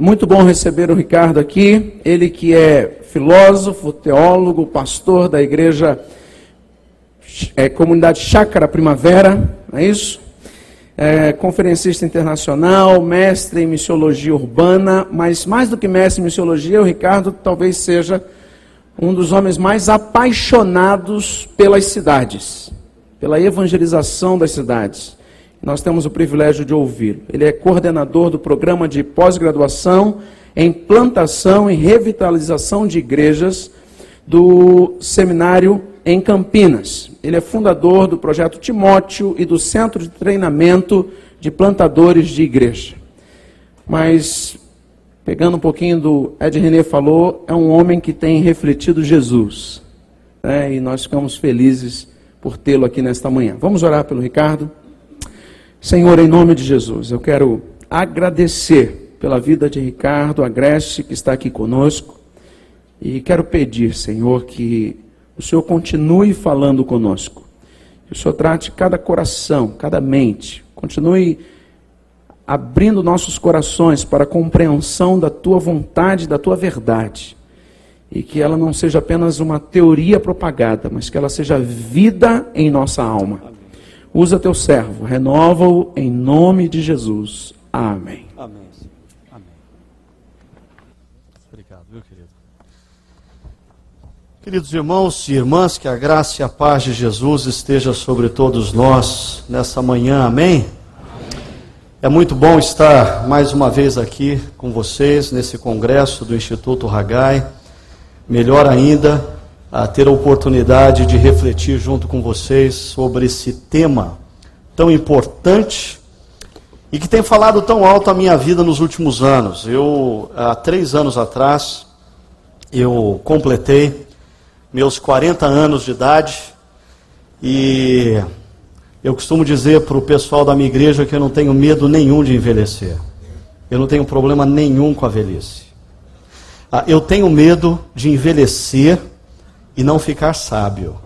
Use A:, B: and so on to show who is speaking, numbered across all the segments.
A: Muito bom receber o Ricardo aqui, ele que é filósofo, teólogo, pastor da igreja é, Comunidade Chácara Primavera, não é isso? É, conferencista internacional, mestre em missiologia urbana, mas mais do que mestre em missiologia, o Ricardo talvez seja um dos homens mais apaixonados pelas cidades, pela evangelização das cidades. Nós temos o privilégio de ouvi-lo. Ele é coordenador do programa de pós-graduação em plantação e revitalização de igrejas do seminário em Campinas. Ele é fundador do projeto Timóteo e do Centro de Treinamento de Plantadores de Igreja. Mas, pegando um pouquinho do Ed René falou, é um homem que tem refletido Jesus. Né? E nós ficamos felizes por tê-lo aqui nesta manhã. Vamos orar pelo Ricardo. Senhor, em nome de Jesus, eu quero agradecer pela vida de Ricardo Agreste, que está aqui conosco, e quero pedir, Senhor, que o Senhor continue falando conosco, que o Senhor trate cada coração, cada mente, continue abrindo nossos corações para a compreensão da tua vontade, da tua verdade, e que ela não seja apenas uma teoria propagada, mas que ela seja vida em nossa alma. Usa teu servo, renova-o em nome de Jesus. Amém. Amém. Amém.
B: Obrigado, viu, querido? Queridos irmãos e irmãs, que a graça e a paz de Jesus esteja sobre todos nós nessa manhã. Amém. É muito bom estar mais uma vez aqui com vocês nesse congresso do Instituto Ragai. Melhor ainda, a ter a oportunidade de refletir junto com vocês sobre esse tema tão importante e que tem falado tão alto a minha vida nos últimos anos. Eu, há três anos atrás, eu completei meus 40 anos de idade e eu costumo dizer para o pessoal da minha igreja que eu não tenho medo nenhum de envelhecer. Eu não tenho problema nenhum com a velhice. Ah, eu tenho medo de envelhecer e não ficar sábio.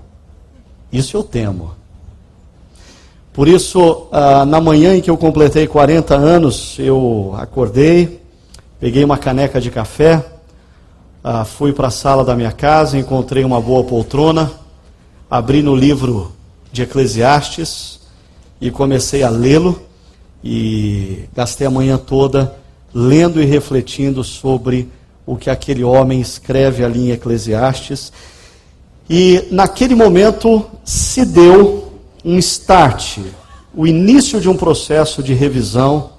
B: Isso eu temo. Por isso, ah, na manhã em que eu completei 40 anos, eu acordei, peguei uma caneca de café, ah, fui para a sala da minha casa, encontrei uma boa poltrona, abri no livro de Eclesiastes e comecei a lê-lo e gastei a manhã toda lendo e refletindo sobre o que aquele homem escreve ali em Eclesiastes e naquele momento se deu um start, o início de um processo de revisão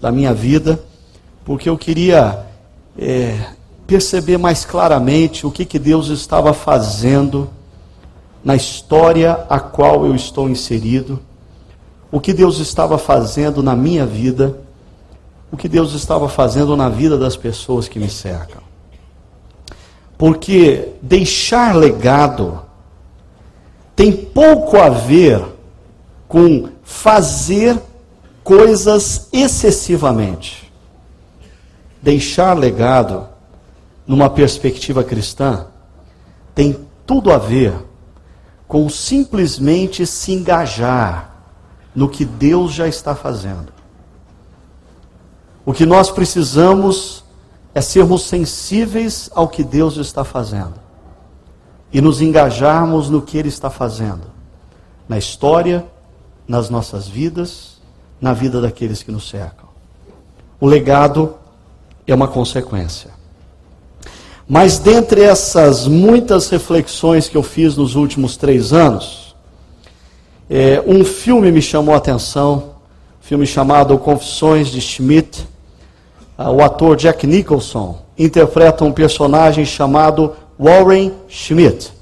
B: da minha vida, porque eu queria é, perceber mais claramente o que, que Deus estava fazendo na história a qual eu estou inserido, o que Deus estava fazendo na minha vida, o que Deus estava fazendo na vida das pessoas que me cercam. Porque deixar legado tem pouco a ver com fazer coisas excessivamente. Deixar legado, numa perspectiva cristã, tem tudo a ver com simplesmente se engajar no que Deus já está fazendo. O que nós precisamos é sermos sensíveis ao que Deus está fazendo e nos engajarmos no que Ele está fazendo, na história, nas nossas vidas, na vida daqueles que nos cercam. O legado é uma consequência. Mas dentre essas muitas reflexões que eu fiz nos últimos três anos, é, um filme me chamou a atenção, um filme chamado Confissões de Schmidt, o ator Jack Nicholson interpreta um personagem chamado Warren Schmidt.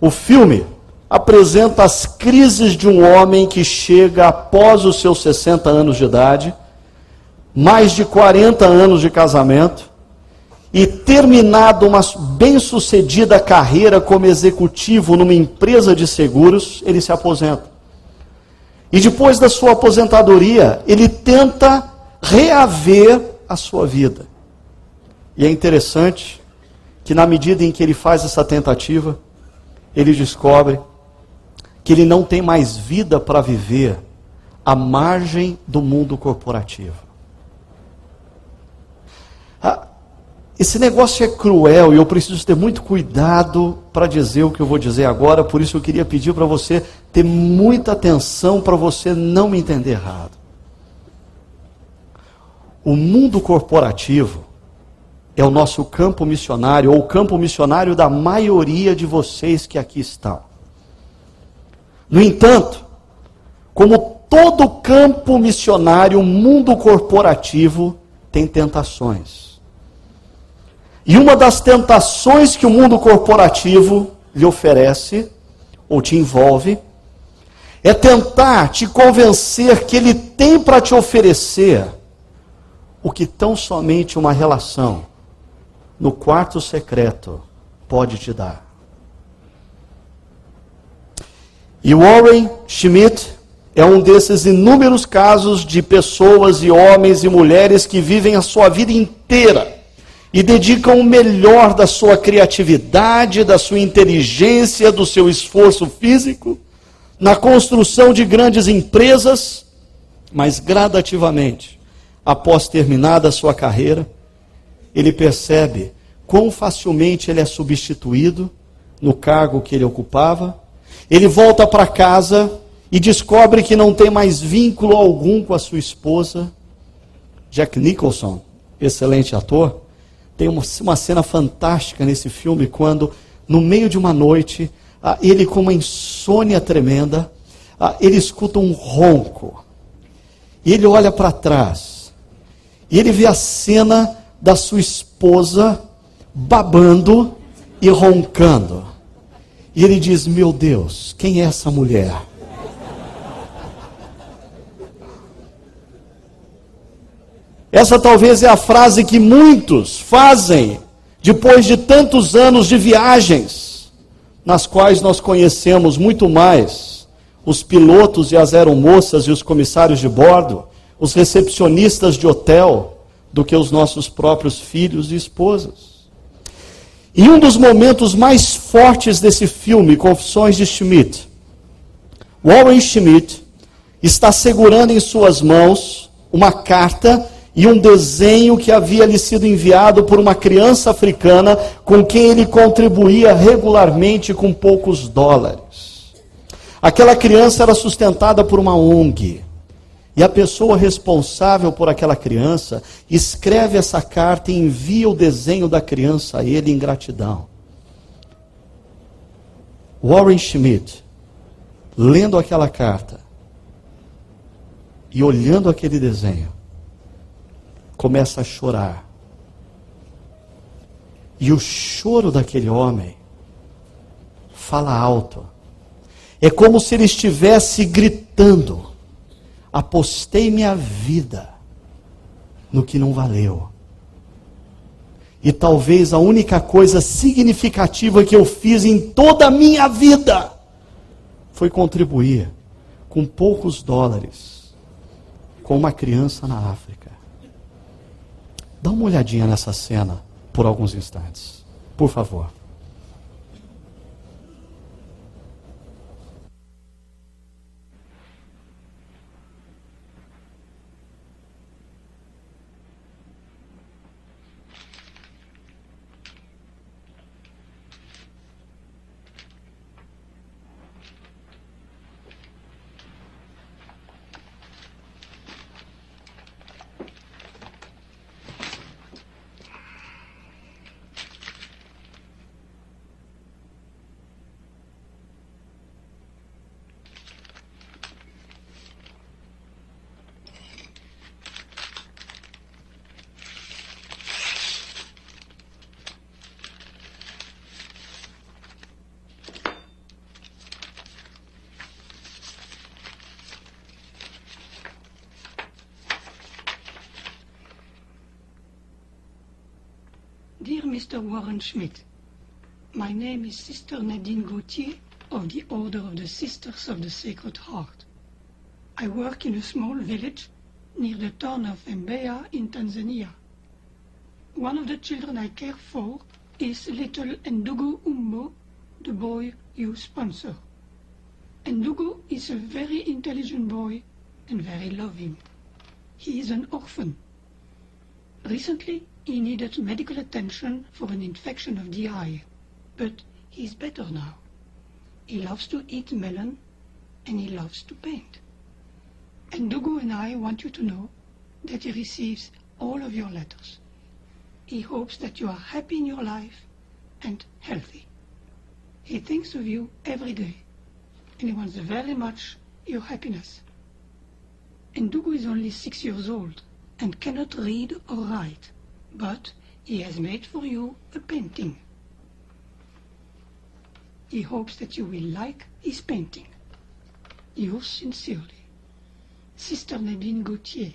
B: O filme apresenta as crises de um homem que chega após os seus 60 anos de idade, mais de 40 anos de casamento, e terminado uma bem-sucedida carreira como executivo numa empresa de seguros, ele se aposenta. E depois da sua aposentadoria, ele tenta reaver a sua vida. E é interessante que, na medida em que ele faz essa tentativa, ele descobre que ele não tem mais vida para viver à margem do mundo corporativo. Ah, esse negócio é cruel e eu preciso ter muito cuidado para dizer o que eu vou dizer agora, por isso eu queria pedir para você ter muita atenção para você não me entender errado. O mundo corporativo é o nosso campo missionário, ou o campo missionário da maioria de vocês que aqui estão. No entanto, como todo campo missionário, o mundo corporativo tem tentações. E uma das tentações que o mundo corporativo lhe oferece, ou te envolve, é tentar te convencer que ele tem para te oferecer o que tão somente uma relação no quarto secreto pode te dar. E Warren Schmidt é um desses inúmeros casos de pessoas e homens e mulheres que vivem a sua vida inteira e dedicam o melhor da sua criatividade, da sua inteligência, do seu esforço físico na construção de grandes empresas, mas gradativamente após terminada a sua carreira, ele percebe quão facilmente ele é substituído no cargo que ele ocupava. Ele volta para casa e descobre que não tem mais vínculo algum com a sua esposa. Jack Nicholson, excelente ator, tem uma, uma cena fantástica nesse filme quando, no meio de uma noite, ah, ele com uma insônia tremenda, ah, ele escuta um ronco. E ele olha para trás e ele vê a cena da sua esposa babando e roncando. E ele diz: Meu Deus, quem é essa mulher? Essa talvez é a frase que muitos fazem depois de tantos anos de viagens, nas quais nós conhecemos muito mais os pilotos e as aeromoças e os comissários de bordo os recepcionistas de hotel do que os nossos próprios filhos e esposas. E um dos momentos mais fortes desse filme, Confissões de Schmidt, Warren Schmidt está segurando em suas mãos uma carta e um desenho que havia lhe sido enviado por uma criança africana com quem ele contribuía regularmente com poucos dólares. Aquela criança era sustentada por uma ONG. E a pessoa responsável por aquela criança escreve essa carta e envia o desenho da criança a ele em gratidão. Warren Schmidt, lendo aquela carta e olhando aquele desenho, começa a chorar. E o choro daquele homem fala alto. É como se ele estivesse gritando apostei minha vida no que não valeu. E talvez a única coisa significativa que eu fiz em toda a minha vida foi contribuir com poucos dólares com uma criança na África. Dá uma olhadinha nessa cena por alguns instantes, por favor.
C: Mr. Warren Schmidt, my name is Sister Nadine Gauthier of the Order of the Sisters of the Sacred Heart. I work in a small village near the town of Mbeya in Tanzania. One of the children I care for is little Ndugu Umbo, the boy you sponsor. Ndugu is a very intelligent boy and very loving. He is an orphan. Recently, He needed medical attention for an infection of the eye, but he's better now. He loves to eat melon and he loves to paint. And Dugu and I want you to know that he receives all of your letters. He hopes that you are happy in your life and healthy. He thinks of you every day, and he wants very much your happiness. And Dugu is only six years old and cannot read or write, but he has made for you a painting. He hopes that you will like his painting. Yours sincerely, Sister Nadine Gauthier.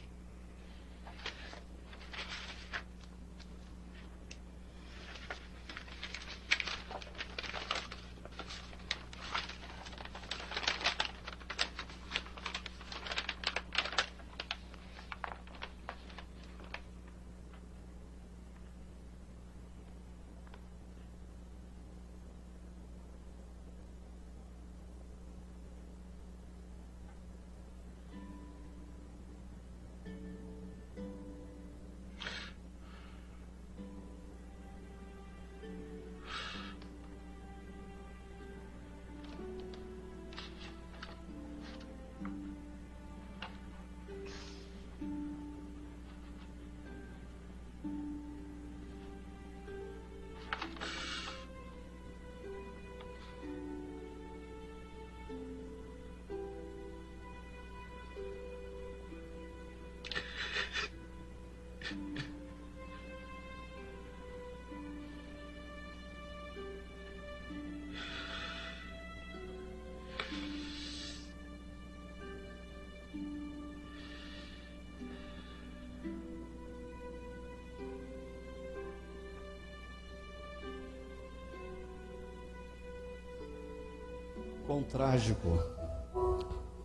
B: Quão trágico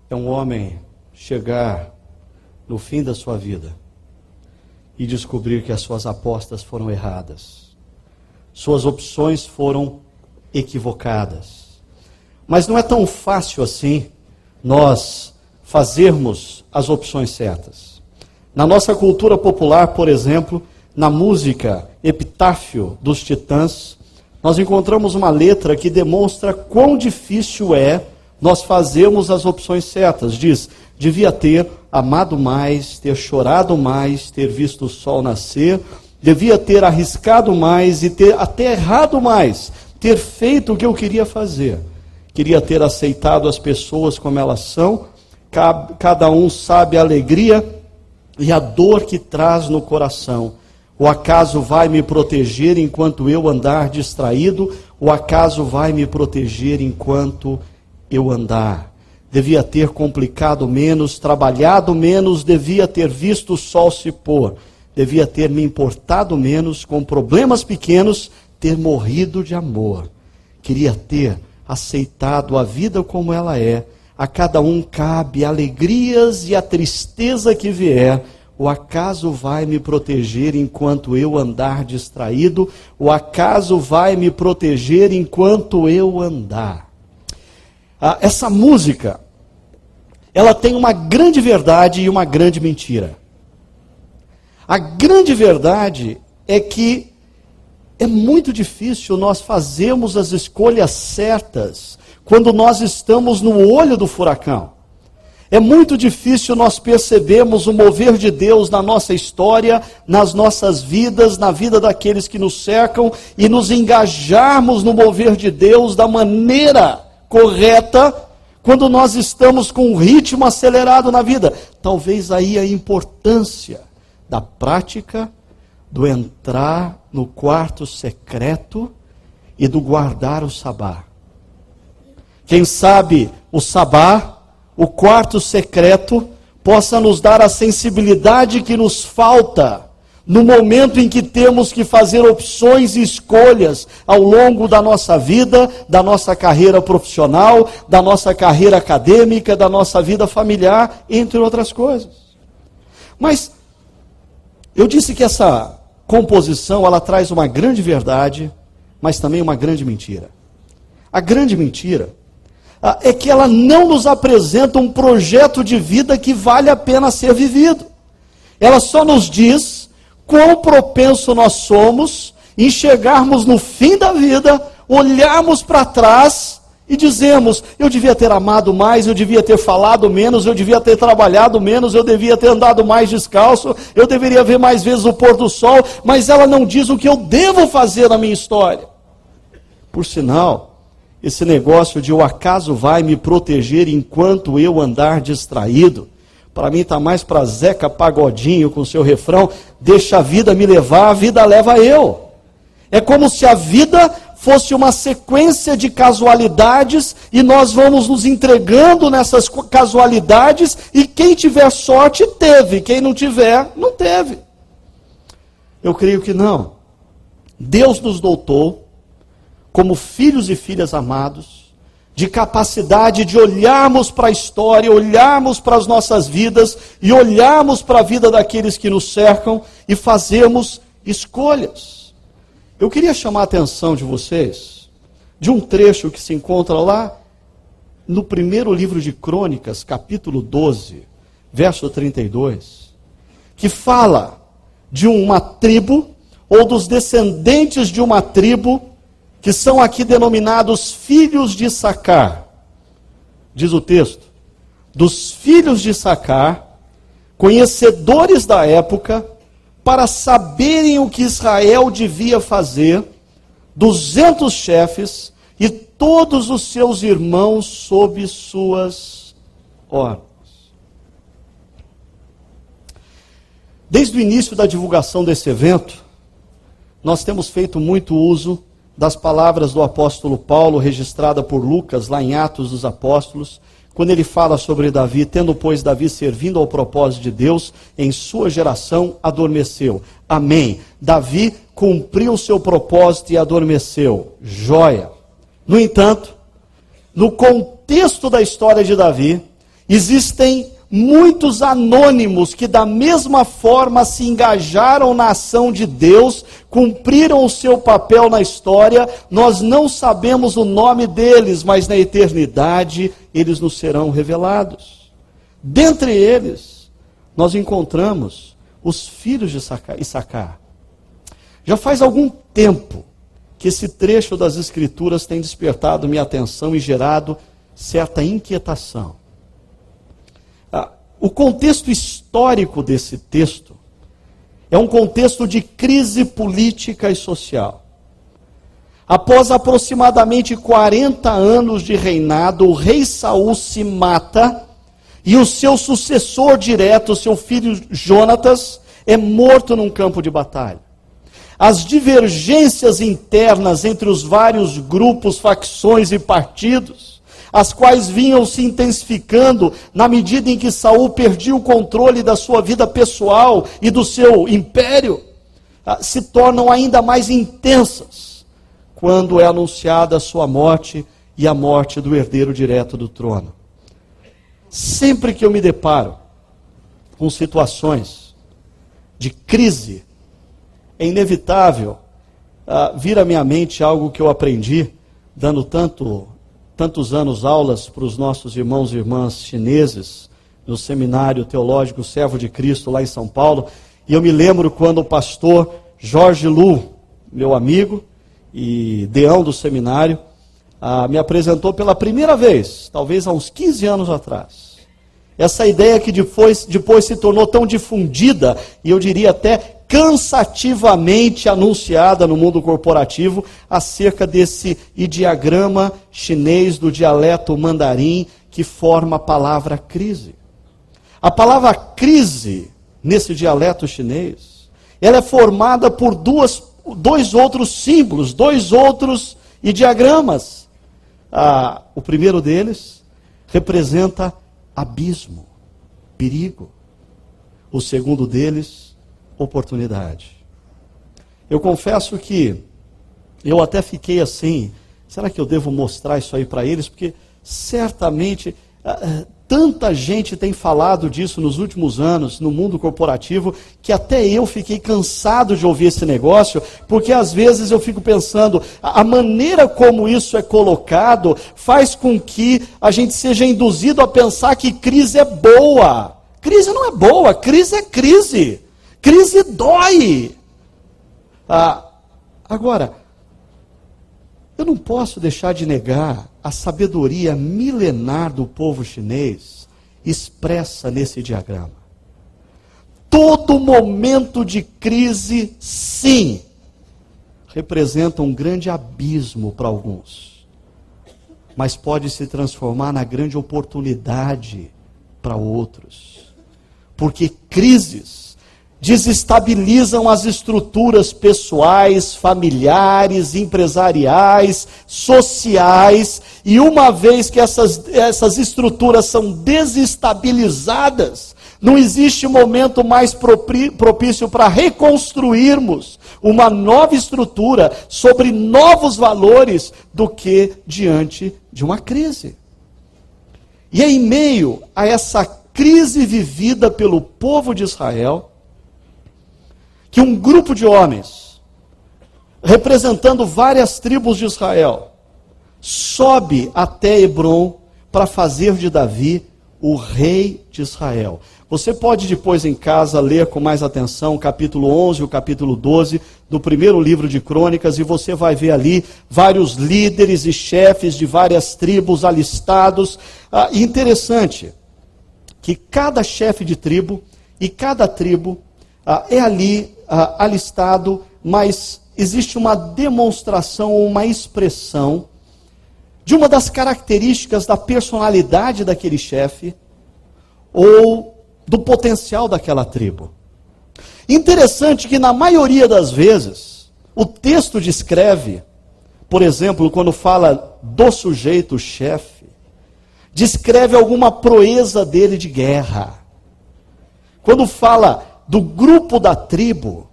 B: é um homem chegar no fim da sua vida e descobrir que as suas apostas foram erradas, suas opções foram equivocadas. Mas não é tão fácil assim nós fazermos as opções certas. Na nossa cultura popular, por exemplo, na música Epitáfio dos Titãs, nós encontramos uma letra que demonstra quão difícil é nós fazermos as opções certas. Diz: devia ter amado mais, ter chorado mais, ter visto o sol nascer, devia ter arriscado mais e ter até errado mais, ter feito o que eu queria fazer. Queria ter aceitado as pessoas como elas são, cada um sabe a alegria e a dor que traz no coração. O acaso vai me proteger enquanto eu andar distraído? O acaso vai me proteger enquanto eu andar? Devia ter complicado menos, trabalhado menos, devia ter visto o sol se pôr, devia ter me importado menos com problemas pequenos, ter morrido de amor. Queria ter aceitado a vida como ela é. A cada um cabe alegrias e a tristeza que vier o acaso vai me proteger enquanto eu andar distraído? O acaso vai me proteger enquanto eu andar? Ah, essa música, ela tem uma grande verdade e uma grande mentira. A grande verdade é que é muito difícil nós fazermos as escolhas certas quando nós estamos no olho do furacão. É muito difícil nós percebermos o mover de Deus na nossa história, nas nossas vidas, na vida daqueles que nos cercam e nos engajarmos no mover de Deus da maneira correta quando nós estamos com um ritmo acelerado na vida. Talvez aí a importância da prática do entrar no quarto secreto e do guardar o sabá. Quem sabe o sabá o quarto secreto possa nos dar a sensibilidade que nos falta no momento em que temos que fazer opções e escolhas ao longo da nossa vida, da nossa carreira profissional, da nossa carreira acadêmica, da nossa vida familiar, entre outras coisas. Mas eu disse que essa composição ela traz uma grande verdade, mas também uma grande mentira. A grande mentira é que ela não nos apresenta um projeto de vida que vale a pena ser vivido. Ela só nos diz quão propenso nós somos em chegarmos no fim da vida, olharmos para trás e dizemos: eu devia ter amado mais, eu devia ter falado menos, eu devia ter trabalhado menos, eu devia ter andado mais descalço, eu deveria ver mais vezes o pôr do sol, mas ela não diz o que eu devo fazer na minha história. Por sinal, esse negócio de o acaso vai me proteger enquanto eu andar distraído, para mim está mais para Zeca Pagodinho com seu refrão: deixa a vida me levar, a vida leva eu. É como se a vida fosse uma sequência de casualidades e nós vamos nos entregando nessas casualidades e quem tiver sorte teve, quem não tiver, não teve. Eu creio que não. Deus nos dotou como filhos e filhas amados de capacidade de olharmos para a história, olharmos para as nossas vidas e olharmos para a vida daqueles que nos cercam e fazermos escolhas. Eu queria chamar a atenção de vocês de um trecho que se encontra lá no primeiro livro de Crônicas, capítulo 12, verso 32, que fala de uma tribo ou dos descendentes de uma tribo que são aqui denominados filhos de Sacar. Diz o texto: dos filhos de Sacar, conhecedores da época, para saberem o que Israel devia fazer, duzentos chefes e todos os seus irmãos sob suas ordens. Desde o início da divulgação desse evento, nós temos feito muito uso das palavras do apóstolo Paulo, registrada por Lucas lá em Atos dos Apóstolos, quando ele fala sobre Davi, tendo, pois, Davi servindo ao propósito de Deus, em sua geração adormeceu. Amém. Davi cumpriu seu propósito e adormeceu. Joia. No entanto, no contexto da história de Davi, existem muitos anônimos que, da mesma forma, se engajaram na ação de Deus, cumpriram o seu papel na história. Nós não sabemos o nome deles, mas na eternidade eles nos serão revelados. Dentre eles, nós encontramos os filhos de Issacar. Já faz algum tempo que esse trecho das Escrituras tem despertado minha atenção e gerado certa inquietação. O contexto histórico desse texto é um contexto de crise política e social. Após aproximadamente 40 anos de reinado, o rei Saul se mata e o seu sucessor direto, seu filho Jonatas, é morto num campo de batalha. As divergências internas entre os vários grupos, facções e partidos as quais vinham se intensificando na medida em que Saul perdia o controle da sua vida pessoal e do seu império, ah, se tornam ainda mais intensas quando é anunciada a sua morte e a morte do herdeiro direto do trono. Sempre que eu me deparo com situações de crise, é inevitável uh, vir à minha mente algo que eu aprendi, dando tanto tantos anos aulas para os nossos irmãos e irmãs chineses no Seminário Teológico Servo de Cristo lá em São Paulo. E eu me lembro quando o pastor Jorge Lu, meu amigo e deão do seminário, ah, me apresentou pela primeira vez, talvez há uns 15 anos atrás. Essa ideia que depois, depois se tornou tão difundida, e eu diria até cansativamente anunciada no mundo corporativo acerca desse ideograma chinês do dialeto mandarim que forma a palavra crise. A palavra crise, nesse dialeto chinês, ela é formada por duas, dois outros símbolos, dois outros ideogramas. Ah, o primeiro deles representa abismo, perigo. O segundo deles, oportunidade. Eu confesso que eu até fiquei assim, será que eu devo mostrar isso aí para eles? Porque certamente ah, ah, tanta gente tem falado disso nos últimos anos no mundo corporativo que até eu fiquei cansado de ouvir esse negócio, porque às vezes eu fico pensando, a maneira como isso é colocado faz com que a gente seja induzido a pensar que crise é boa. Crise não é boa, crise é crise. Crise dói. Ah, agora, eu não posso deixar de negar a sabedoria milenar do povo chinês expressa nesse diagrama. Todo momento de crise, sim, representa um grande abismo para alguns, mas pode se transformar na grande oportunidade para outros. Porque crises desestabilizam as estruturas pessoais, familiares, empresariais, sociais, e uma vez que essas, essas estruturas são desestabilizadas, não existe momento mais propício para reconstruirmos uma nova estrutura sobre novos valores do que diante de uma crise. E é em meio a essa crise vivida pelo povo de Israel, que um grupo de homens, representando várias tribos de Israel, sobe até Hebron para fazer de Davi o rei de Israel. Você pode depois em casa ler com mais atenção o capítulo 11 e o capítulo 12 do primeiro livro de Crônicas e você vai ver ali vários líderes e chefes de várias tribos alistados. Ah, interessante que cada chefe de tribo e cada tribo ah, é ali ah, alistado, mas existe uma demonstração, uma expressão de uma das características da personalidade daquele chefe ou do potencial daquela tribo. Interessante que na maioria das vezes o texto descreve, por exemplo, quando fala do sujeito chefe, descreve alguma proeza dele de guerra. Quando fala do grupo da tribo,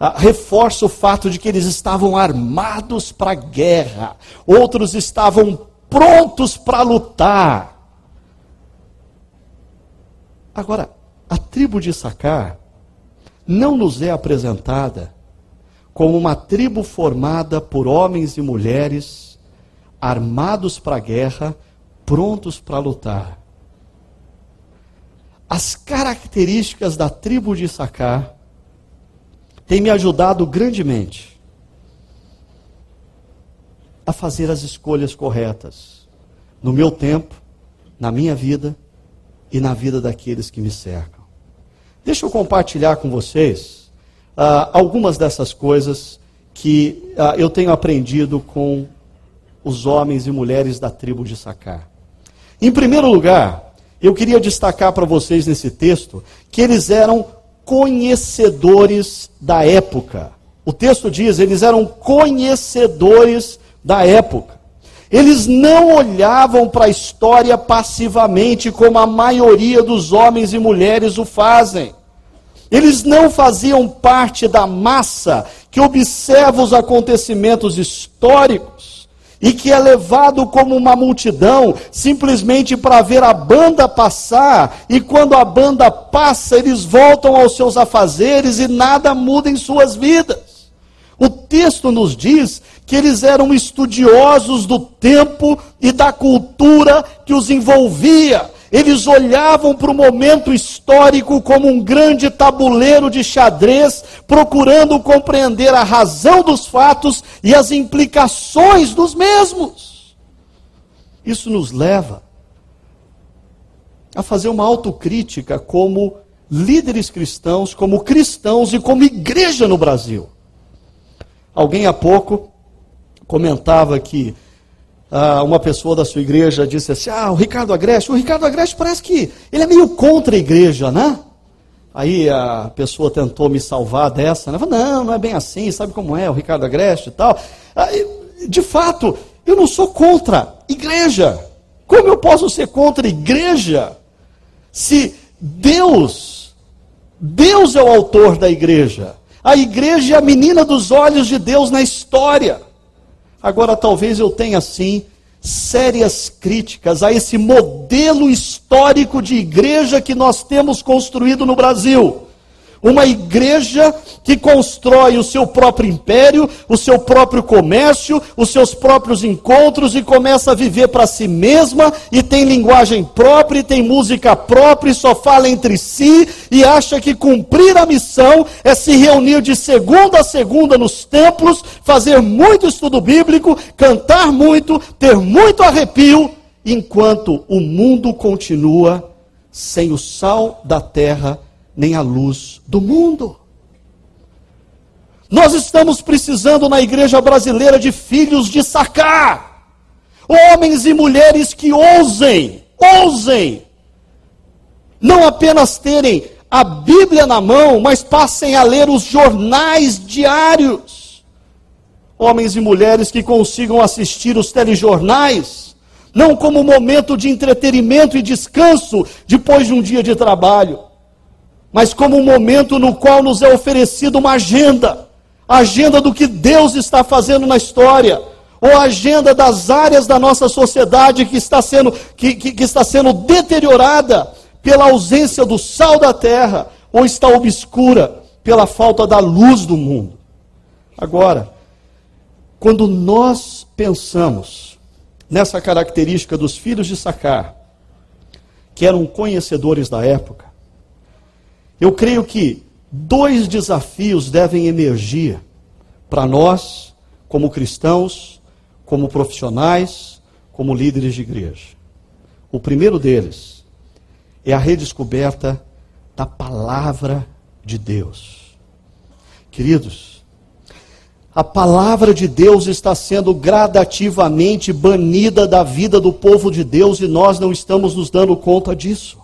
B: ah, reforça o fato de que eles estavam armados para a guerra, outros estavam prontos para lutar. Agora, a tribo de Sacar não nos é apresentada como uma tribo formada por homens e mulheres armados para a guerra, prontos para lutar as características da tribo de Issacar têm me ajudado grandemente a fazer as escolhas corretas no meu tempo, na minha vida e na vida daqueles que me cercam. Deixa eu compartilhar com vocês uh, algumas dessas coisas que uh, eu tenho aprendido com os homens e mulheres da tribo de Sacar. Em primeiro lugar, eu queria destacar para vocês nesse texto que eles eram conhecedores da época. O texto diz, eles eram conhecedores da época. Eles não olhavam para a história passivamente como a maioria dos homens e mulheres o fazem. Eles não faziam parte da massa que observa os acontecimentos históricos e que é levado como uma multidão simplesmente para ver a banda passar, e quando a banda passa, eles voltam aos seus afazeres e nada muda em suas vidas. O texto nos diz que eles eram estudiosos do tempo e da cultura que os envolvia. Eles olhavam para o momento histórico como um grande tabuleiro de xadrez, procurando compreender a razão dos fatos e as implicações dos mesmos. Isso nos leva a fazer uma autocrítica como líderes cristãos, como cristãos e como igreja no Brasil. Alguém há pouco comentava que ah, uma pessoa da sua igreja disse assim: Ah, o Ricardo Agreste, o Ricardo Agreste parece que ele é meio contra a igreja, né? Aí a pessoa tentou me salvar dessa, né? Não, não é bem assim, sabe como é o Ricardo Agreste e tal. Ah, de fato, eu não sou contra igreja. Como eu posso ser contra igreja se Deus, Deus é o autor da igreja? A igreja é a menina dos olhos de Deus na história. Agora, talvez eu tenha, sim, sérias críticas a esse modelo histórico de igreja que nós temos construído no Brasil. Uma igreja que constrói o seu próprio império, o seu próprio comércio, os seus próprios encontros e começa a viver para si mesma e tem linguagem própria, e tem música própria e só fala entre si e acha que cumprir a missão é se reunir de segunda a segunda nos templos, fazer muito estudo bíblico, cantar muito, ter muito arrepio, enquanto o mundo continua sem o sal da terra nem a luz do mundo. Nós estamos precisando na igreja brasileira de filhos de sacar, homens e mulheres que ousem, ousem, não apenas terem a Bíblia na mão, mas passem a ler os jornais diários. Homens e mulheres que consigam assistir os telejornais, não como momento de entretenimento e descanso depois de um dia de trabalho mas como um momento no qual nos é oferecida uma agenda a agenda do que Deus está fazendo na história, ou a agenda das áreas da nossa sociedade que está sendo, que, que, que está sendo deteriorada pela ausência do sal da terra, ou está obscura pela falta da luz do mundo. Agora, quando nós pensamos nessa característica dos filhos de Sacar, que eram conhecedores da época, eu creio que dois desafios devem emergir para nós, como cristãos, como profissionais, como líderes de igreja. O primeiro deles é a redescoberta da palavra de Deus. Queridos, a palavra de Deus está sendo gradativamente banida da vida do povo de Deus e nós não estamos nos dando conta disso.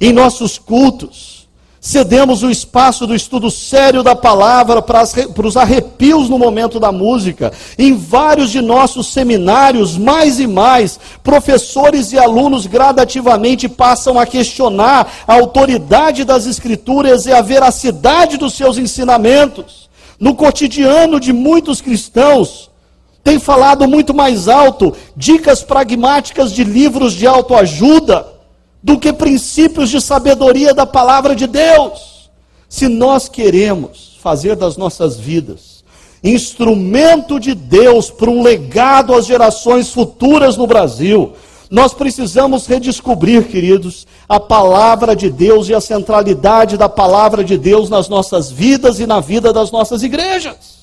B: Em nossos cultos, Cedemos o espaço do estudo sério da palavra para, as, para os arrepios no momento da música. Em vários de nossos seminários, mais e mais, professores e alunos gradativamente passam a questionar a autoridade das Escrituras e a veracidade dos seus ensinamentos. No cotidiano de muitos cristãos, tem falado muito mais alto dicas pragmáticas de livros de autoajuda do que princípios de sabedoria da palavra de Deus. Se nós queremos fazer das nossas vidas instrumento de Deus para um legado às gerações futuras no Brasil, nós precisamos redescobrir, queridos, a palavra de Deus e a centralidade da palavra de Deus nas nossas vidas e na vida das nossas igrejas.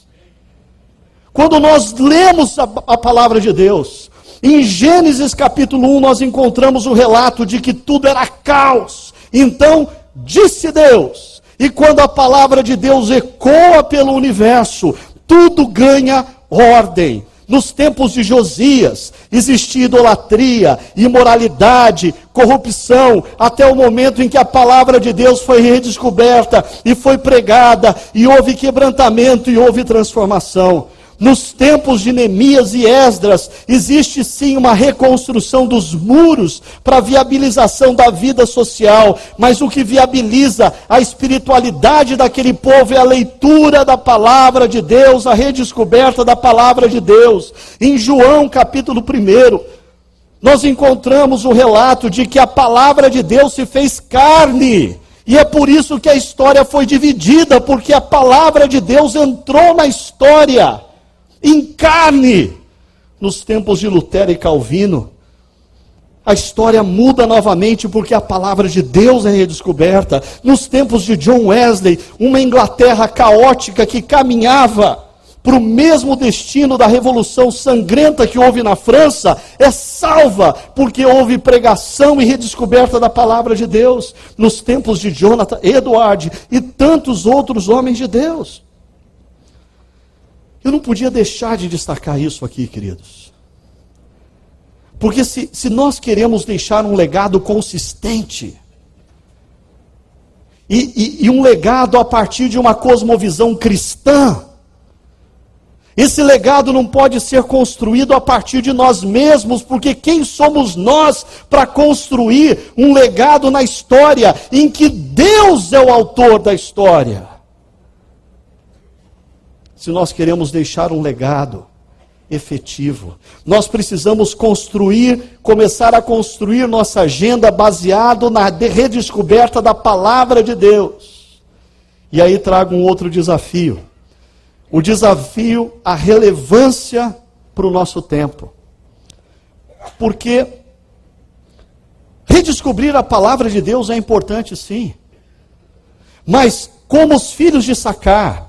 B: Quando nós lemos a, a palavra de Deus, em Gênesis capítulo 1, nós encontramos o relato de que tudo era caos. Então, disse Deus, e quando a palavra de Deus ecoa pelo universo, tudo ganha ordem. Nos tempos de Josias, existia idolatria, imoralidade, corrupção, até o momento em que a palavra de Deus foi redescoberta e foi pregada, e houve quebrantamento e houve transformação. Nos tempos de Neemias e Esdras, existe sim uma reconstrução dos muros para viabilização da vida social, mas o que viabiliza a espiritualidade daquele povo é a leitura da palavra de Deus, a redescoberta da palavra de Deus. Em João capítulo 1, nós encontramos o relato de que a palavra de Deus se fez carne. E é por isso que a história foi dividida, porque a palavra de Deus entrou na história em carne. Nos tempos de Lutero e Calvino, a história muda novamente porque a palavra de Deus é redescoberta. Nos tempos de John Wesley, uma Inglaterra caótica que caminhava para o mesmo destino da revolução sangrenta que houve na França, é salva porque houve pregação e redescoberta da palavra de Deus. Nos tempos de Jonathan Edward e tantos outros homens de Deus. Eu não podia deixar de destacar isso aqui, queridos. Porque se, se nós queremos deixar um legado consistente, e, e, e um legado a partir de uma cosmovisão cristã, esse legado não pode ser construído a partir de nós mesmos, porque quem somos nós para construir um legado na história em que Deus é o autor da história? Se nós queremos deixar um legado efetivo. Nós precisamos construir, começar a construir nossa agenda baseado na redescoberta da palavra de Deus. E aí trago um outro desafio. O desafio, a relevância para o nosso tempo. Porque redescobrir a palavra de Deus é importante sim. Mas, como os filhos de Sacar,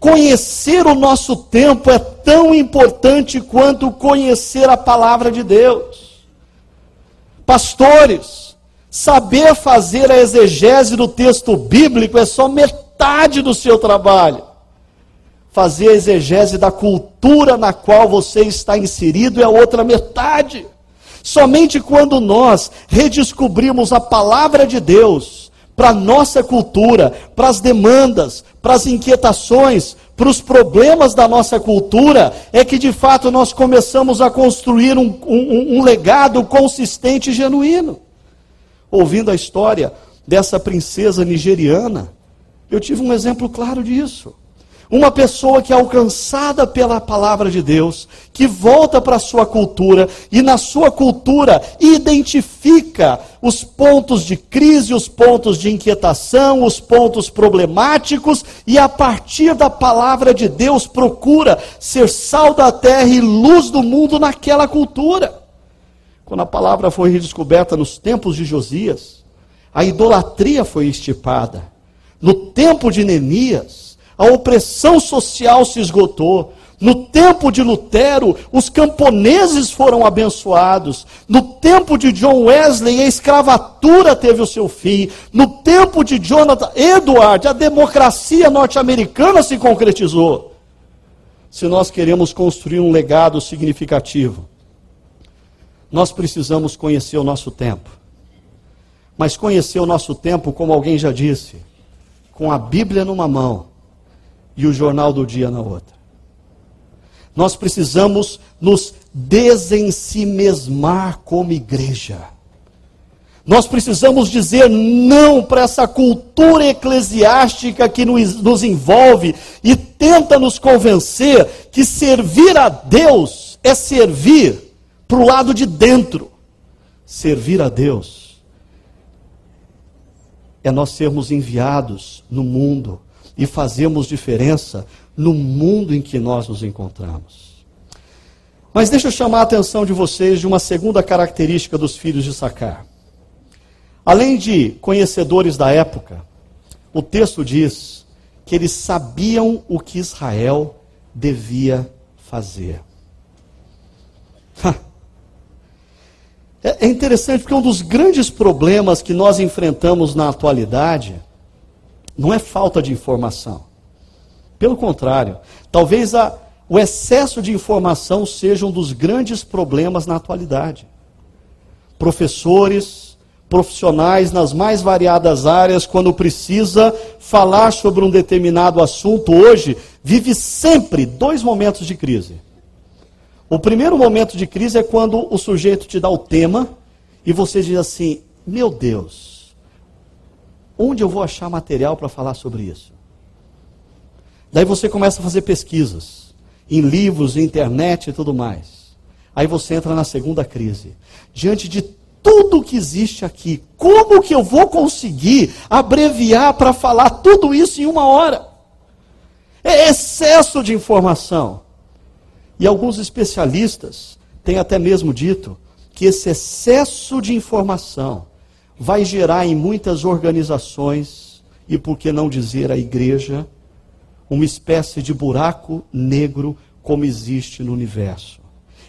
B: conhecer o nosso tempo é tão importante quanto conhecer a palavra de Deus. Pastores, saber fazer a exegese do texto bíblico é só metade do seu trabalho. Fazer a exegese da cultura na qual você está inserido é outra metade. Somente quando nós redescobrimos a palavra de Deus para a nossa cultura, para as demandas, para as inquietações, para os problemas da nossa cultura, é que de fato nós começamos a construir um, um, um legado consistente e genuíno. Ouvindo a história dessa princesa nigeriana, eu tive um exemplo claro disso. Uma pessoa que é alcançada pela palavra de Deus, que volta para a sua cultura e na sua cultura identifica os pontos de crise, os pontos de inquietação, os pontos problemáticos e a partir da palavra de Deus procura ser sal da terra e luz do mundo naquela cultura. Quando a palavra foi redescoberta nos tempos de Josias, a idolatria foi estipada. No tempo de Neemias, a opressão social se esgotou. No tempo de Lutero, os camponeses foram abençoados. No tempo de John Wesley, a escravatura teve o seu fim. No tempo de Jonathan Edward, a democracia norte-americana se concretizou. Se nós queremos construir um legado significativo, nós precisamos conhecer o nosso tempo. Mas conhecer o nosso tempo, como alguém já disse, com a Bíblia numa mão e o jornal do dia na outra. Nós precisamos nos desensimesmar como igreja. Nós precisamos dizer não para essa cultura eclesiástica que nos, envolve e tenta nos convencer que servir a Deus é servir para o lado de dentro. Servir a Deus é nós sermos enviados no mundo e fazemos diferença no mundo em que nós nos encontramos. Mas deixa eu chamar a atenção de vocês de uma segunda característica dos filhos de Sacar. Além de conhecedores da época, o texto diz que eles sabiam o que Israel devia fazer. É, é interessante porque um dos grandes problemas que nós enfrentamos na atualidade não é falta de informação. Pelo contrário, talvez a, o excesso de informação seja um dos grandes problemas na atualidade. Professores, profissionais nas mais variadas áreas, quando precisa falar sobre um determinado assunto, hoje vive sempre dois momentos de crise. O primeiro momento de crise é quando o sujeito te dá o tema e você diz assim: Meu Deus, Onde eu vou achar material para falar sobre isso? Daí você começa a fazer pesquisas, em livros, internet e tudo mais. Aí você entra na segunda crise. Diante de tudo que existe aqui, como que eu vou conseguir abreviar para falar tudo isso em uma hora? É excesso de informação. E alguns especialistas têm até mesmo dito que esse excesso de informação vai gerar em muitas organizações, e por que não dizer a igreja, uma espécie de buraco negro como existe no universo.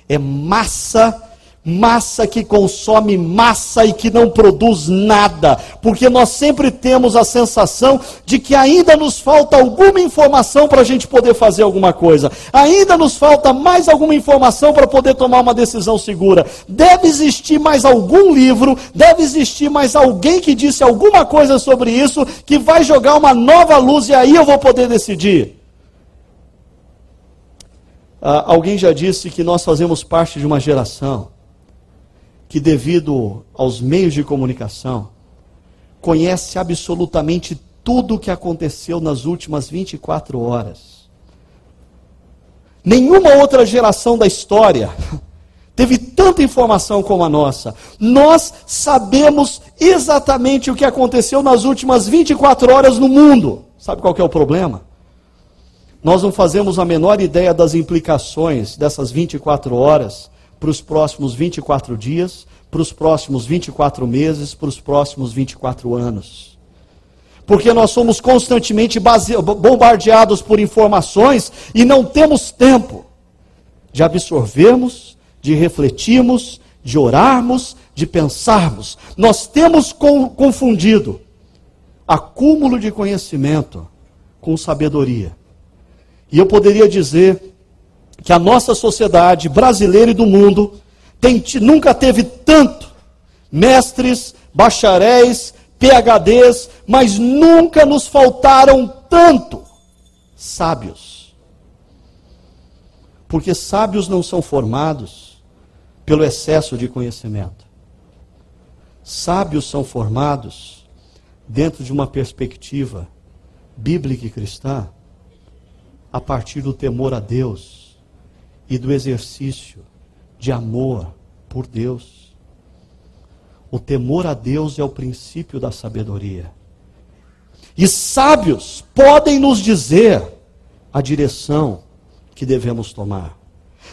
B: É massa massa que consome massa e que não produz nada, porque nós sempre temos a sensação de que ainda nos falta alguma informação para a gente poder fazer alguma coisa, ainda nos falta mais alguma informação para poder tomar uma decisão segura. Deve existir mais algum livro, deve existir mais alguém que disse alguma coisa sobre isso, que vai jogar uma nova luz e aí eu vou poder decidir. Ah, alguém já disse que nós fazemos parte de uma geração que, devido aos meios de comunicação, conhece absolutamente tudo o que aconteceu nas últimas 24 horas. Nenhuma outra geração da história teve tanta informação como a nossa. Nós sabemos exatamente o que aconteceu nas últimas 24 horas no mundo. Sabe qual é o problema? Nós não fazemos a menor ideia das implicações dessas 24 horas para os próximos 24 dias, para os próximos 24 meses, para os próximos 24 anos. Porque nós somos constantemente bombardeados por informações e não temos tempo de absorvermos, de refletirmos, de orarmos, de pensarmos. Nós temos confundido acúmulo de conhecimento com sabedoria. E eu poderia dizer que a nossa sociedade brasileira e do mundo tem, nunca teve tanto mestres, bacharéis, PHDs, mas nunca nos faltaram tanto sábios. Porque sábios não são formados pelo excesso de conhecimento. Sábios são formados dentro de uma perspectiva bíblica e cristã a partir do temor a Deus e do exercício de amor por Deus. O temor a Deus é o princípio da sabedoria. E sábios podem nos dizer a direção que devemos tomar.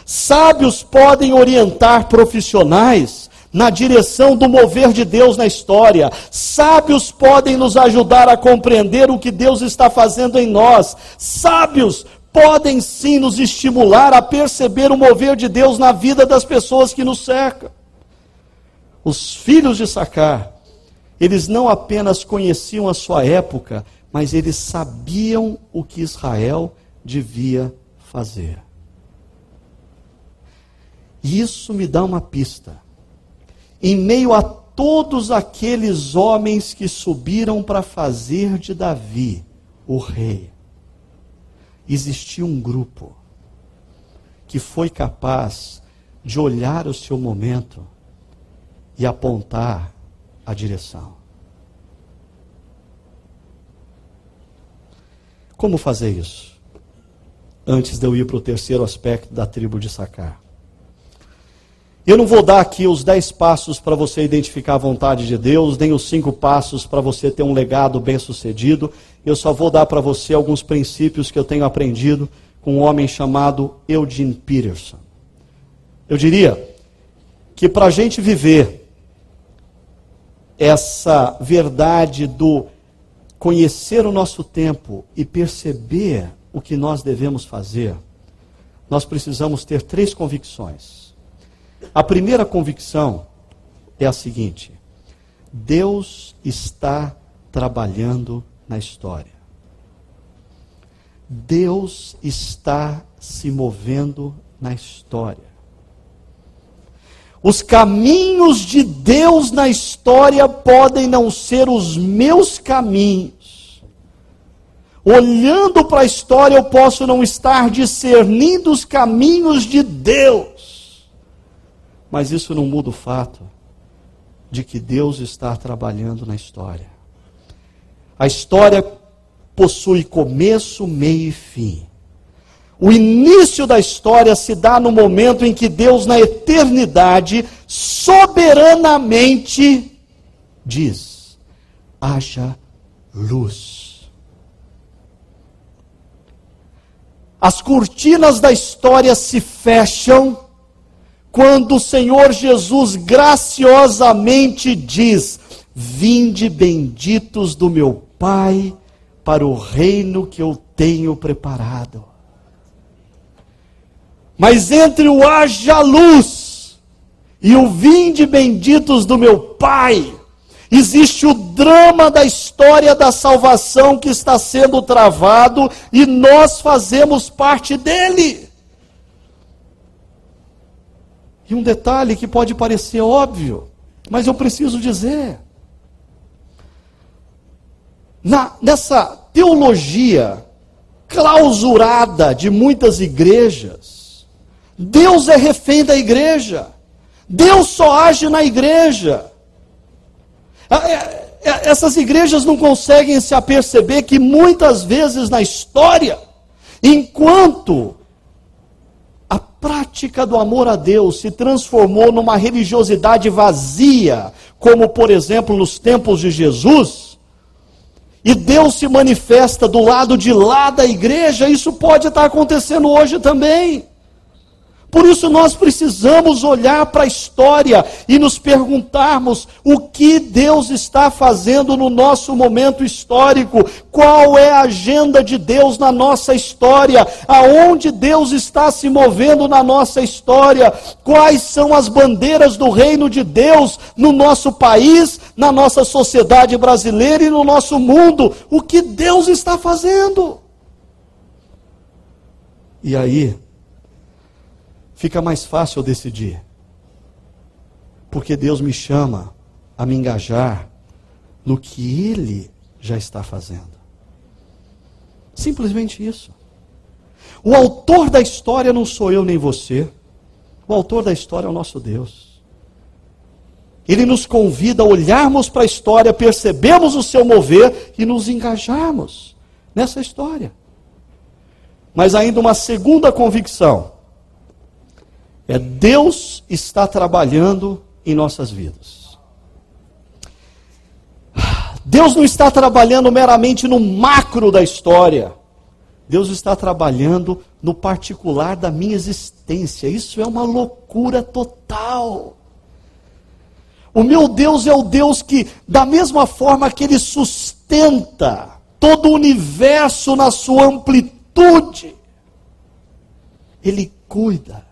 B: Sábios podem orientar profissionais na direção do mover de Deus na história. Sábios podem nos ajudar a compreender o que Deus está fazendo em nós. Sábios podem sim nos estimular a perceber o mover de Deus na vida das pessoas que nos cercam. Os filhos de Sacar, eles não apenas conheciam a sua época, mas eles sabiam o que Israel devia fazer. Isso me dá uma pista em meio a todos aqueles homens que subiram para fazer de Davi o rei, existia um grupo que foi capaz de olhar o seu momento e apontar a direção. Como fazer isso? Antes de eu ir para o terceiro aspecto da tribo de Sacar. Eu não vou dar aqui os dez passos para você identificar a vontade de Deus, nem os cinco passos para você ter um legado bem sucedido. Eu só vou dar para você alguns princípios que eu tenho aprendido com um homem chamado Eugene Peterson. Eu diria que para a gente viver essa verdade do conhecer o nosso tempo e perceber o que nós devemos fazer, nós precisamos ter três convicções. A primeira convicção é a seguinte: Deus está trabalhando na história. Deus está se movendo na história. Os caminhos de Deus na história podem não ser os meus caminhos. Olhando para a história, eu posso não estar discernindo os caminhos de Deus. Mas isso não muda o fato de que Deus está trabalhando na história. A história possui começo, meio e fim. O início da história se dá no momento em que Deus, na eternidade, soberanamente diz: haja luz. As cortinas da história se fecham quando o Senhor Jesus graciosamente diz: Vinde benditos do meu Pai para o reino que eu tenho preparado. Mas entre o haja luz e o vinde benditos do meu Pai, existe o drama da história da salvação que está sendo travado e nós fazemos parte dele. E um detalhe que pode parecer óbvio, mas eu preciso dizer. Na, nessa teologia clausurada de muitas igrejas, Deus é refém da igreja. Deus só age na igreja. É, é, essas igrejas não conseguem se aperceber que muitas vezes na história, enquanto prática do amor a Deus se transformou numa religiosidade vazia, como por exemplo nos tempos de Jesus, e Deus se manifesta do lado de lá da igreja, isso pode estar acontecendo hoje também. Por isso nós precisamos olhar para a história e nos perguntarmos o que Deus está fazendo no nosso momento histórico, qual é a agenda de Deus na nossa história, aonde Deus está se movendo na nossa história, quais são as bandeiras do reino de Deus no nosso país, na nossa sociedade brasileira e no nosso mundo, o que Deus está fazendo. E aí, fica mais fácil eu decidir. Porque Deus me chama a me engajar no que Ele já está fazendo. Simplesmente isso. O autor da história não sou eu nem você. O autor da história é o nosso Deus. Ele nos convida a olharmos para a história, percebemos o seu mover e nos engajarmos nessa história. Mas ainda uma segunda convicção é Deus está trabalhando em nossas vidas. Deus não está trabalhando meramente no macro da história. Deus está trabalhando no particular da minha existência. Isso é uma loucura total. O meu Deus é o Deus que, da mesma forma que Ele sustenta todo o universo na sua amplitude, Ele cuida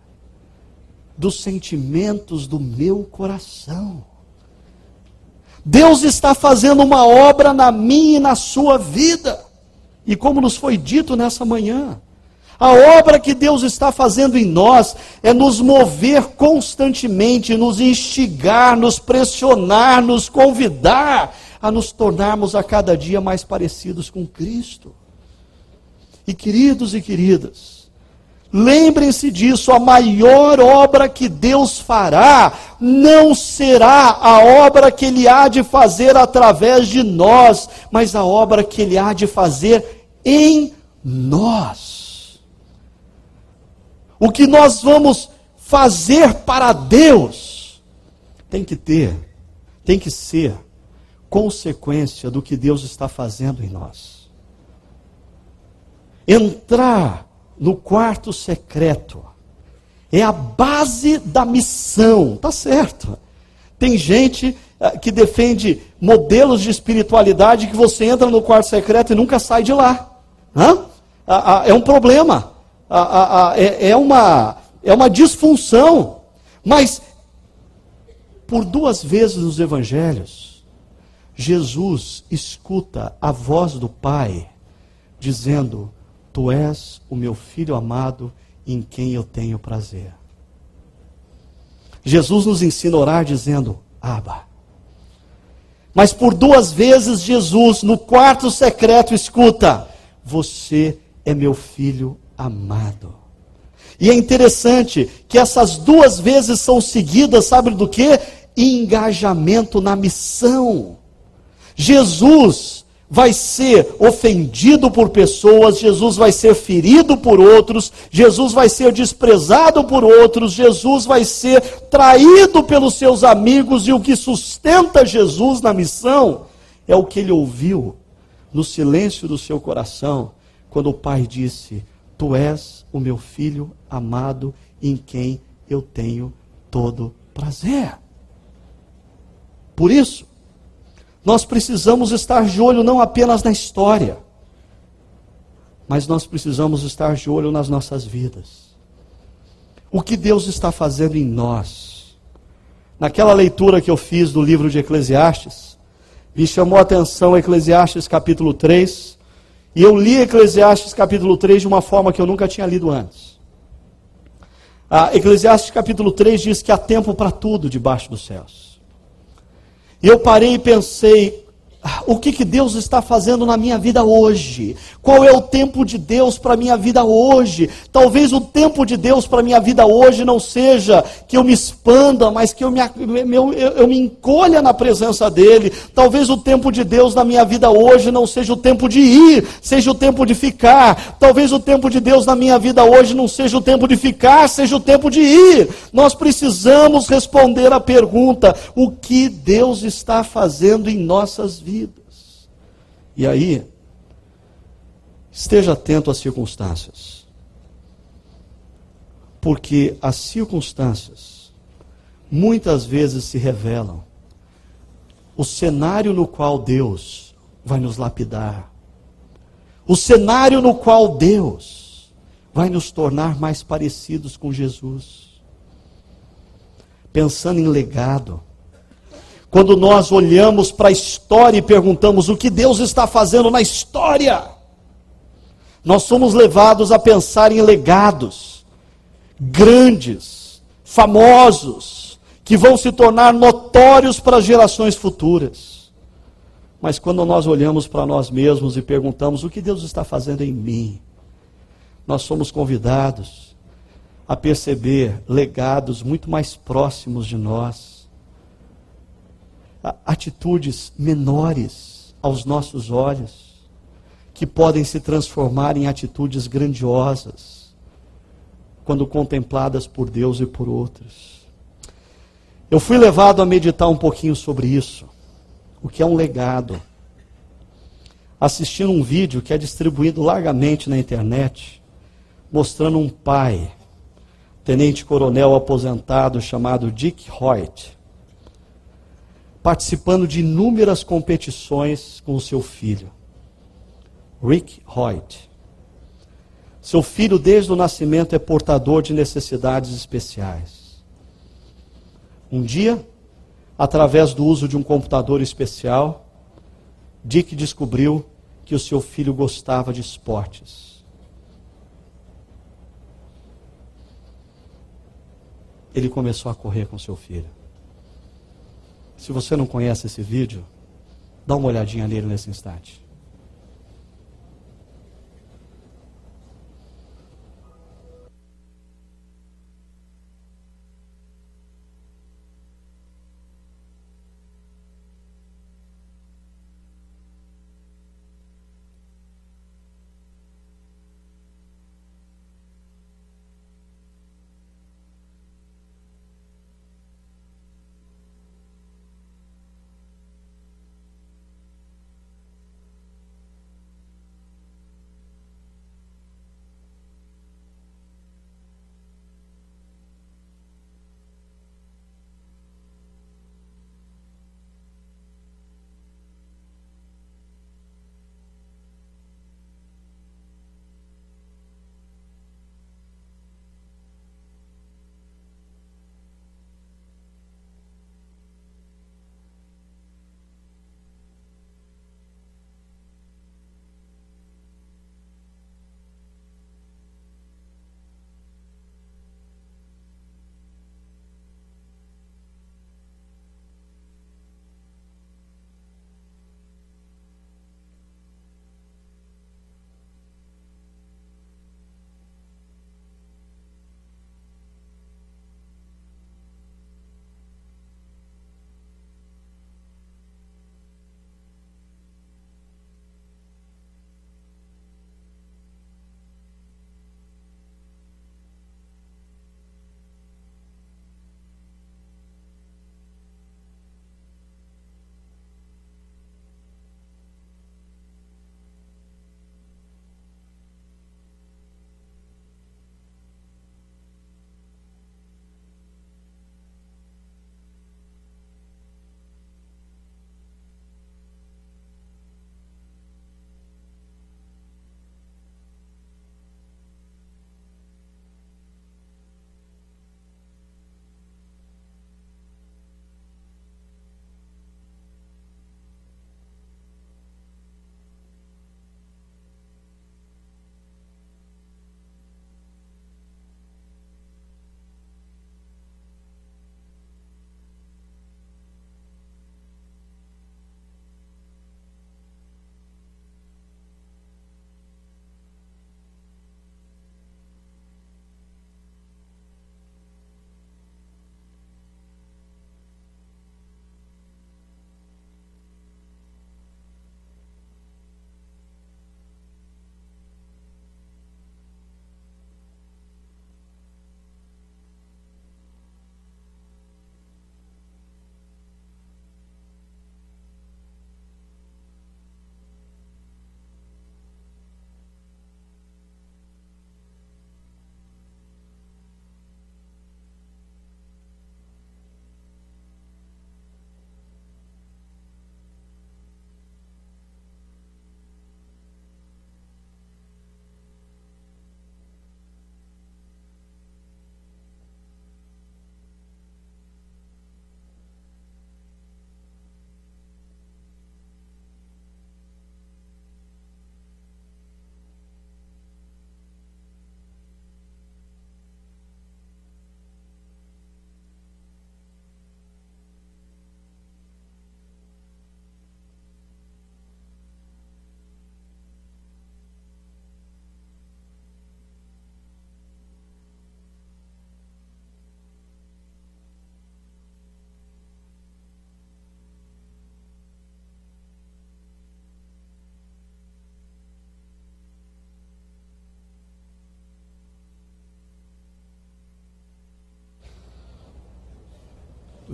B: dos sentimentos do meu coração. Deus está fazendo uma obra na minha e na sua vida. E como nos foi dito nessa manhã, a obra que Deus está fazendo em nós é nos mover constantemente, nos instigar, nos pressionar, nos convidar a nos tornarmos a cada dia mais parecidos com Cristo. E queridos e queridas, Lembrem-se disso, a maior obra que Deus fará não será a obra que Ele há de fazer através de nós, mas a obra que Ele há de fazer em nós. O que nós vamos fazer para Deus tem que ter, tem que ser consequência do que Deus está fazendo em nós. Entrar no quarto secreto. É a base da missão, tá certo? Tem gente uh, que defende modelos de espiritualidade que você entra no quarto secreto e nunca sai de lá. Hã? Uh, uh, é um problema. É, é, uma, é uma disfunção. Mas, por duas vezes nos evangelhos, Jesus escuta a voz do Pai dizendo: Tu és o meu filho amado em quem eu tenho prazer. Jesus nos ensina a orar dizendo: Abba. Mas por duas vezes Jesus, no quarto secreto, escuta: Você é meu filho amado. E é interessante que essas duas vezes são seguidas, sabe do que? Engajamento na missão. Jesus vai ser ofendido por pessoas, Jesus vai ser ferido por outros, Jesus vai ser desprezado por outros, Jesus vai ser traído pelos seus amigos, e o que sustenta Jesus na missão é o que ele ouviu no silêncio do seu coração, quando o Pai disse: Tu és o meu filho amado, em quem eu tenho todo prazer. Por isso, nós precisamos estar de olho não apenas na história, mas nós precisamos estar de olho nas nossas vidas. O que Deus está fazendo em nós. Naquela leitura que eu fiz do livro de Eclesiastes, me chamou a atenção Eclesiastes capítulo 3, e eu li Eclesiastes capítulo 3 de uma forma que eu nunca tinha lido antes. A Eclesiastes capítulo 3 diz que há tempo para tudo debaixo dos céus. E eu parei e pensei, o que, que Deus está fazendo na minha vida hoje? Qual é o tempo de Deus para a minha vida hoje? Talvez o tempo de Deus para a minha vida hoje não seja que eu me expanda, mas que eu me, eu, eu me encolha na presença dEle. Talvez o tempo de Deus na minha vida hoje não seja o tempo de ir, seja o tempo de ficar. Talvez o tempo de Deus na minha vida hoje não seja o tempo de ficar, seja o tempo de ir. Nós precisamos responder a pergunta: o que Deus está fazendo em nossas vidas? E aí, esteja atento às circunstâncias. Porque as circunstâncias muitas vezes se revelam o cenário no qual Deus vai nos lapidar. O cenário no qual Deus vai nos tornar mais parecidos com Jesus. Pensando em legado. Quando nós olhamos para a história e perguntamos o que Deus está fazendo na história, nós somos levados a pensar em legados grandes, famosos, que vão se tornar notórios para gerações futuras. Mas quando nós olhamos para nós mesmos e perguntamos o que Deus está fazendo em mim, nós somos convidados a perceber legados muito mais próximos de nós, atitudes menores aos nossos olhos, que podem se transformar em atitudes grandiosas quando contempladas por Deus e por outros. Eu fui levado a meditar um pouquinho sobre isso, o que é um legado. Assistindo um vídeo que é distribuído largamente na internet, mostrando um pai, tenente-coronel aposentado chamado Dick Hoyt, participando de inúmeras competições com o seu filho, Rick Hoyt. Seu filho, desde o nascimento, é portador de necessidades especiais. Um dia, através do uso de um computador especial, Dick descobriu que o seu filho gostava de esportes. Ele começou a correr com seu filho. Se você não conhece esse vídeo, dá uma olhadinha nele nesse instante.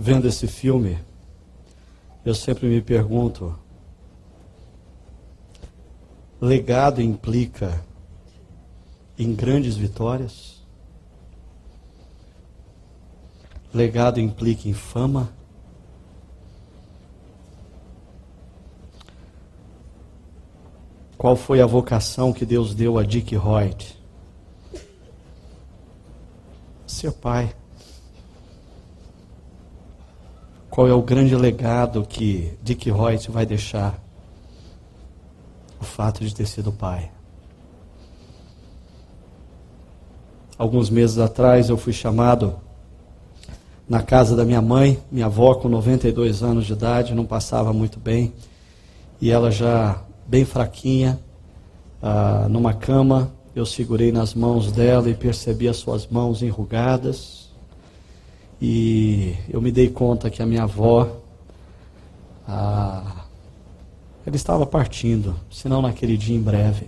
B: Vendo esse filme, eu sempre me pergunto: legado implica em grandes vitórias? Legado implica em fama? Qual foi a vocação que Deus deu a Dick Hoyt? Ser pai. Qual é o grande legado que Dick Hoyt vai deixar? O fato de ter sido pai. Alguns meses atrás eu fui chamado na casa da minha mãe, minha avó com 92 anos de idade, não passava muito bem, e ela já bem fraquinha, ah, numa cama, eu segurei nas mãos dela e percebi as suas mãos enrugadas, e eu me dei conta que a minha avó, ah, ela estava partindo, senão naquele dia em breve.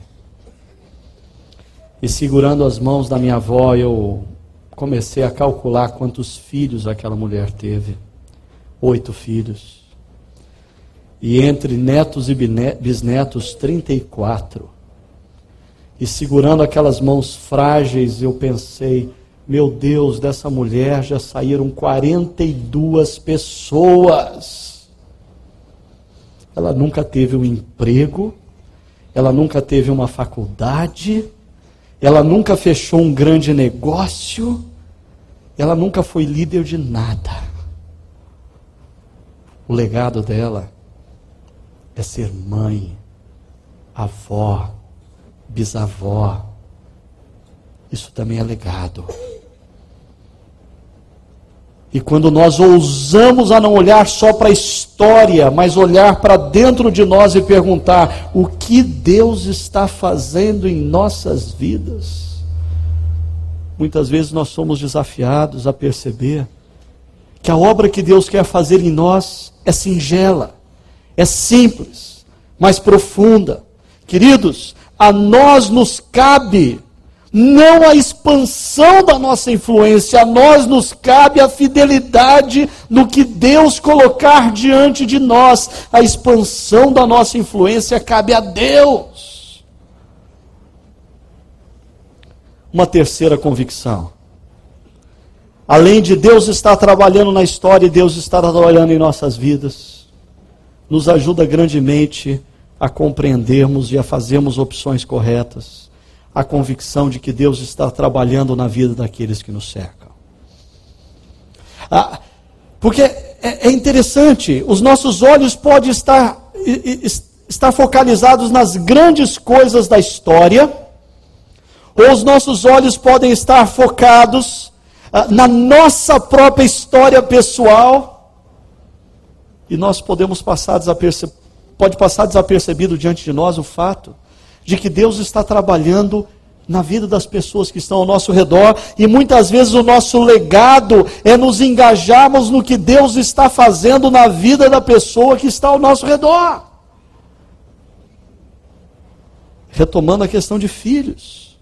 B: E segurando as mãos da minha avó, eu comecei a calcular quantos filhos aquela mulher teve. Oito filhos. E entre netos e bisnetos, 34. E segurando aquelas mãos frágeis, eu pensei: meu Deus, dessa mulher já saíram 42 pessoas. Ela nunca teve um emprego, ela nunca teve uma faculdade, ela nunca fechou um grande negócio, ela nunca foi líder de nada. O legado dela é ser mãe, avó, bisavó. Isso também é legado. E quando nós ousamos a não olhar só para a história, mas olhar para dentro de nós e perguntar: o que Deus está fazendo em nossas vidas? Muitas vezes nós somos desafiados a perceber que a obra que Deus quer fazer em nós é singela, é simples, mas profunda. Queridos, a nós nos cabe não a expansão da nossa influência, a nós nos cabe a fidelidade no que Deus colocar diante de nós. A expansão da nossa influência cabe a Deus. Uma terceira convicção. Além de Deus estar trabalhando na história Deus estar trabalhando em nossas vidas, nos ajuda grandemente a compreendermos e a fazermos opções corretas a convicção de que Deus está trabalhando na vida daqueles que nos cercam. Ah, porque é, é interessante, os nossos olhos podem estar, estar focalizados nas grandes coisas da história, ou os nossos olhos podem estar focados ah, na nossa própria história pessoal, e nós podemos passar desapercebido, pode passar desapercebido diante de nós o fato de que Deus está trabalhando na vida das pessoas que estão ao nosso redor, e muitas vezes o nosso legado é nos engajarmos no que Deus está fazendo na vida da pessoa que está ao nosso redor. Retomando a questão de filhos.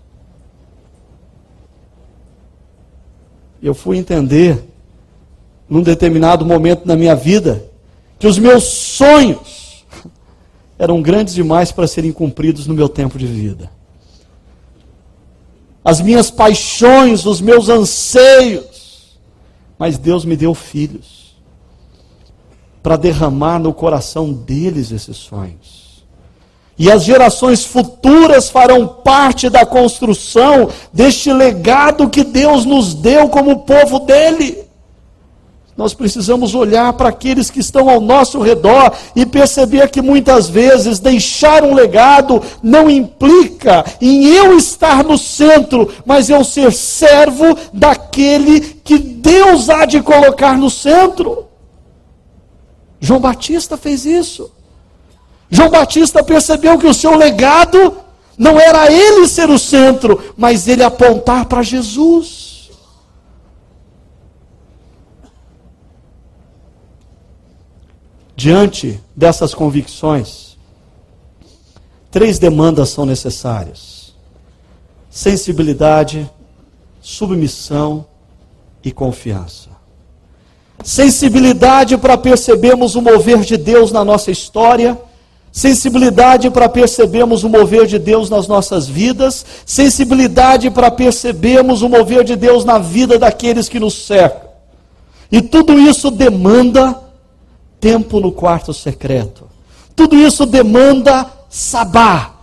B: Eu fui entender, num determinado momento na minha vida, que os meus sonhos eram grandes demais para serem cumpridos no meu tempo de vida. As minhas paixões, os meus anseios. Mas Deus me deu filhos para derramar no coração deles esses sonhos. E as gerações futuras farão parte da construção deste legado que Deus nos deu como povo dele. Nós precisamos olhar para aqueles que estão ao nosso redor e perceber que muitas vezes deixar um legado não implica em eu estar no centro, mas eu ser servo daquele que Deus há de colocar no centro. João Batista fez isso. João Batista percebeu que o seu legado não era ele ser o centro, mas ele apontar para Jesus. Diante dessas convicções, três demandas são necessárias: sensibilidade, submissão e confiança. sensibilidade para percebermos o mover de Deus na nossa história, sensibilidade para percebermos o mover de Deus nas nossas vidas, sensibilidade para percebermos o mover de Deus na vida daqueles que nos cercam. E tudo isso demanda tempo no quarto secreto. Tudo isso demanda sabá.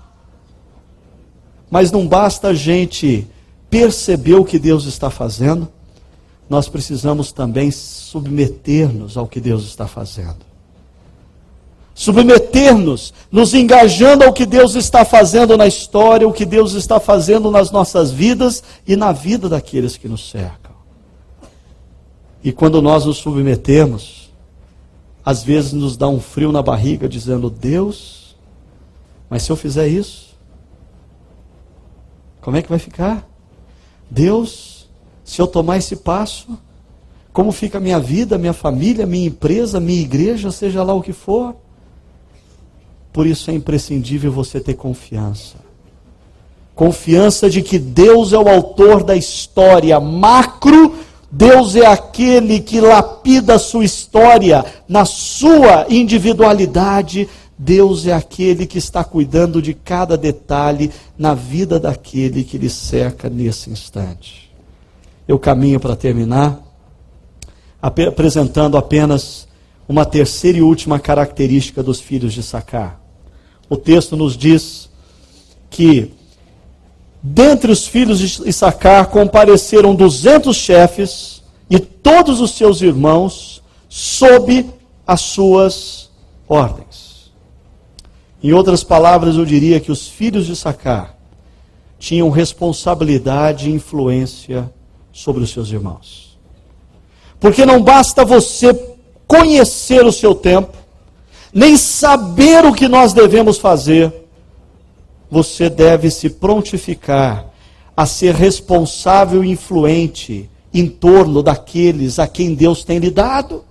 B: Mas não basta a gente perceber o que Deus está fazendo, nós precisamos também submeter-nos ao que Deus está fazendo. Submeter-nos, nos engajando ao que Deus está fazendo na história, o que Deus está fazendo nas nossas vidas e na vida daqueles que nos cercam. E quando nós nos submetemos, às vezes nos dá um frio na barriga, dizendo: Deus, mas se eu fizer isso, como é que vai ficar? Deus, se eu tomar esse passo, como fica a minha vida, minha família, minha empresa, minha igreja, seja lá o que for. Por isso é imprescindível você ter confiança. Confiança de que Deus é o autor da história macro, Deus é aquele que lapida a sua história na sua individualidade, Deus é aquele que está cuidando de cada detalhe na vida daquele que lhe cerca nesse instante. Eu caminho para terminar, apresentando apenas uma terceira e última característica dos filhos de Sacar. O texto nos diz que dentre os filhos de Issacar compareceram duzentos chefes e todos os seus irmãos sob as suas ordens. Em outras palavras, eu diria que os filhos de Sacar tinham responsabilidade e influência sobre os seus irmãos. Porque não basta você conhecer o seu tempo, nem saber o que nós devemos fazer, você deve se prontificar a ser responsável e influente em torno daqueles a quem Deus tem lhe dado.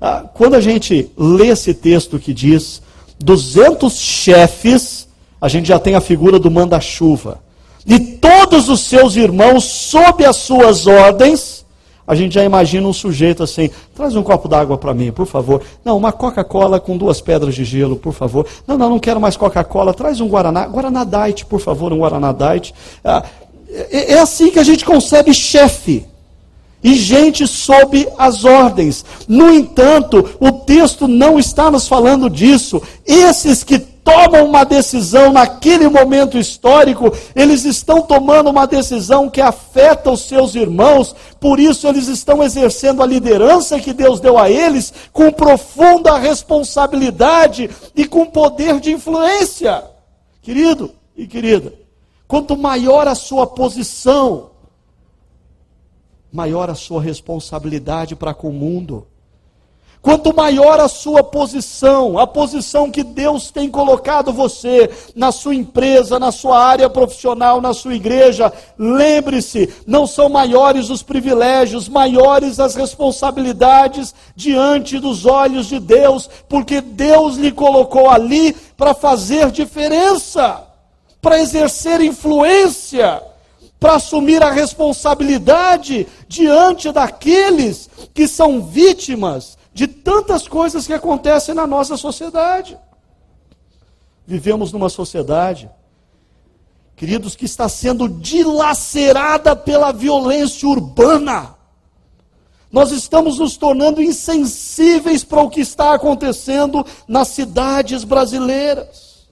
B: Ah, quando a gente lê esse texto que diz 200 chefes, a gente já tem a figura do manda-chuva. E todos os seus irmãos sob as suas ordens, a gente já imagina um sujeito assim: traz um copo d'água para mim, por favor. Não, uma Coca-Cola com duas pedras de gelo, por favor. Não, não, não quero mais Coca-Cola, traz um Guaraná. Guaraná Diet, por favor, um Guaraná Diet. Ah, é, é assim que a gente concebe chefe e gente sob as ordens. No entanto, o texto não está nos falando disso. Esses que tomam uma decisão naquele momento histórico, eles estão tomando uma decisão que afeta os seus irmãos, por isso eles estão exercendo a liderança que Deus deu a eles com profunda responsabilidade e com poder de influência. Querido e querida, quanto maior a sua posição, maior a sua responsabilidade para com o mundo. Quanto maior a sua posição, a posição que Deus tem colocado você na sua empresa, na sua área profissional, na sua igreja, lembre-se, não são maiores os privilégios, maiores as responsabilidades diante dos olhos de Deus, porque Deus lhe colocou ali para fazer diferença, para exercer influência para assumir a responsabilidade diante daqueles que são vítimas de tantas coisas que acontecem na nossa sociedade. Vivemos numa sociedade, queridos, que está sendo dilacerada pela violência urbana. Nós estamos nos tornando insensíveis para o que está acontecendo nas cidades brasileiras.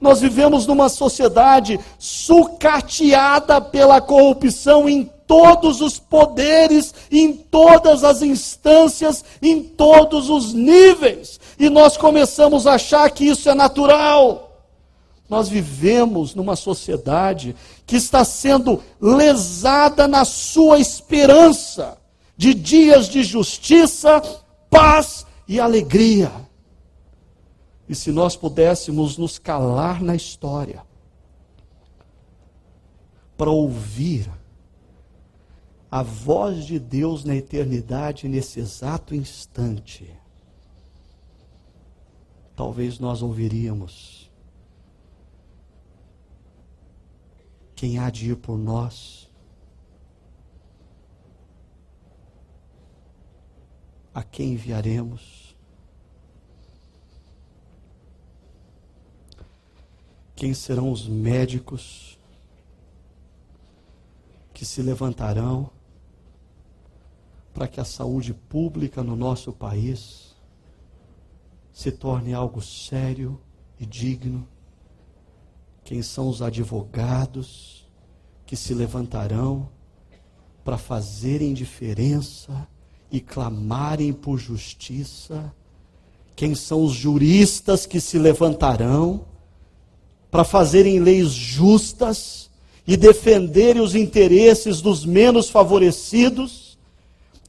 B: Nós vivemos numa sociedade sucateada pela corrupção em todos os poderes, em todas as instâncias, em todos os níveis. E nós começamos a achar que isso é natural. Nós vivemos numa sociedade que está sendo lesada na sua esperança de dias de justiça, paz e alegria. E se nós pudéssemos nos calar na história, para ouvir a voz de Deus na eternidade, nesse exato instante, talvez nós ouviríamos: quem há de ir por nós? a quem enviaremos? Quem serão os médicos que se levantarão para que a saúde pública no nosso país se torne algo sério e digno? Quem são os advogados que se levantarão para fazerem diferença e clamarem por justiça? Quem são os juristas que se levantarão para fazerem leis justas e defenderem os interesses dos menos favorecidos?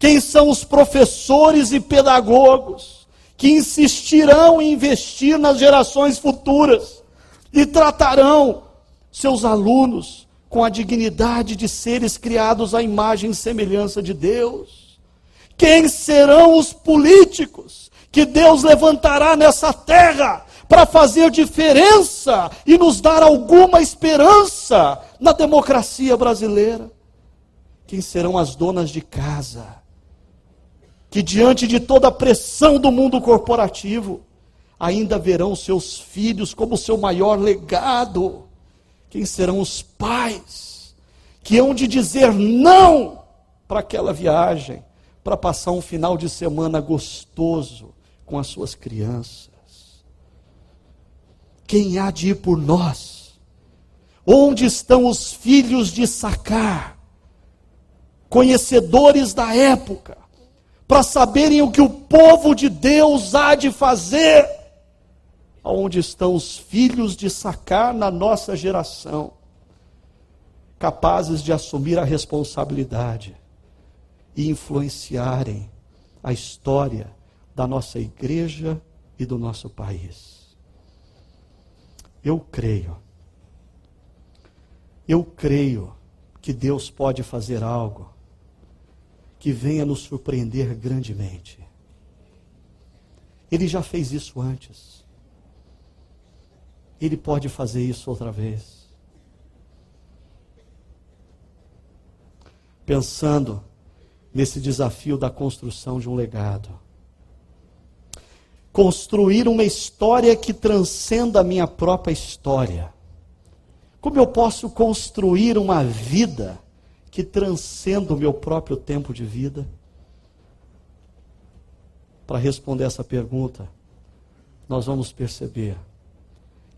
B: Quem são os professores e pedagogos que insistirão em investir nas gerações futuras e tratarão seus alunos com a dignidade de seres criados à imagem e semelhança de Deus? Quem serão os políticos que Deus levantará nessa terra para fazer diferença e nos dar alguma esperança na democracia brasileira? Quem serão as donas de casa que, diante de toda a pressão do mundo corporativo, ainda verão seus filhos como seu maior legado? Quem serão os pais que hão de dizer não para aquela viagem, para passar um final de semana gostoso com as suas crianças? Quem há de ir por nós? Onde estão os filhos de Sacar, conhecedores da época, para saberem o que o povo de Deus há de fazer? onde estão os filhos de sacar na nossa geração, capazes de assumir a responsabilidade e influenciarem a história da nossa igreja e do nosso país. Eu creio, eu creio que Deus pode fazer algo que venha nos surpreender grandemente. Ele já fez isso antes. Ele pode fazer isso outra vez. Pensando nesse desafio da construção de um legado. Construir uma história que transcenda a minha própria história. Como eu posso construir uma vida que transcenda o meu próprio tempo de vida? Para responder essa pergunta, nós vamos perceber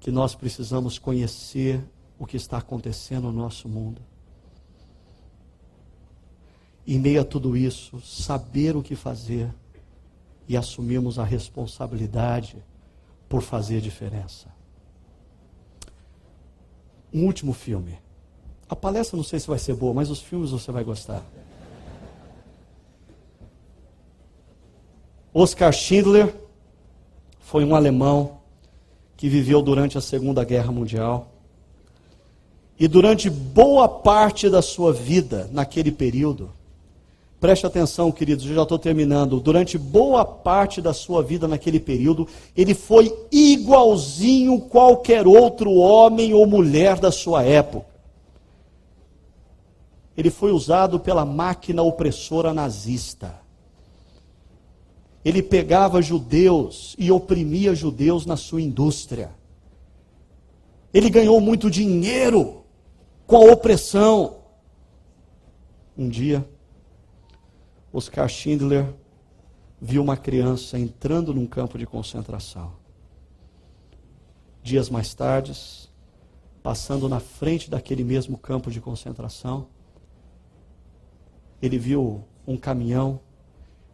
B: que nós precisamos conhecer o que está acontecendo no nosso mundo. Em meio a tudo isso, saber o que fazer e assumirmos a responsabilidade por fazer diferença. Um último filme. A palestra não sei se vai ser boa, mas os filmes você vai gostar. Oscar Schindler foi um alemão que viveu durante a Segunda Guerra Mundial. E durante boa parte da sua vida, naquele período, preste atenção, queridos, eu já estou terminando. Durante boa parte da sua vida naquele período, ele foi igualzinho qualquer outro homem ou mulher da sua época. Ele foi usado pela máquina opressora nazista ele pegava judeus e oprimia judeus na sua indústria. Ele ganhou muito dinheiro com a opressão. Um dia, Oscar Schindler viu uma criança entrando num campo de concentração. Dias mais tarde, passando na frente daquele mesmo campo de concentração, ele viu um caminhão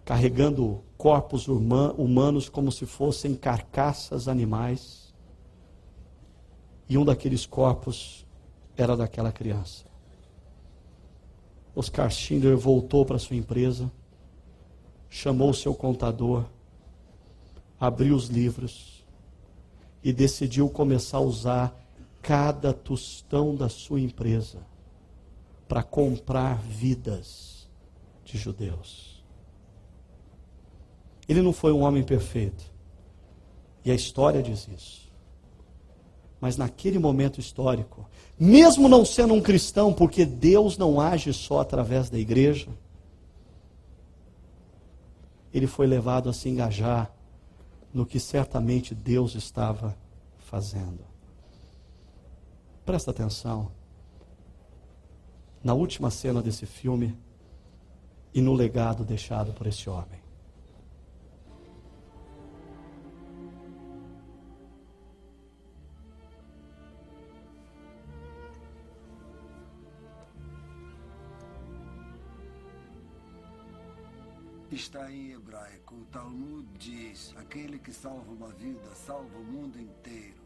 B: carregando corpos humanos como se fossem carcaças animais. E um daqueles corpos era daquela criança. Oscar Schindler voltou para sua empresa, chamou seu contador, abriu os livros e decidiu começar a usar cada tostão da sua empresa para comprar vidas de judeus. Ele não foi um homem perfeito. E a história diz isso. Mas naquele momento histórico, mesmo não sendo um cristão, porque Deus não age só através da igreja, ele foi levado a se engajar no que certamente Deus estava fazendo. Presta atenção. Na última cena desse filme e no legado deixado por esse homem.
D: Está em hebraico. O Talmud diz: aquele que salva uma vida salva o mundo inteiro.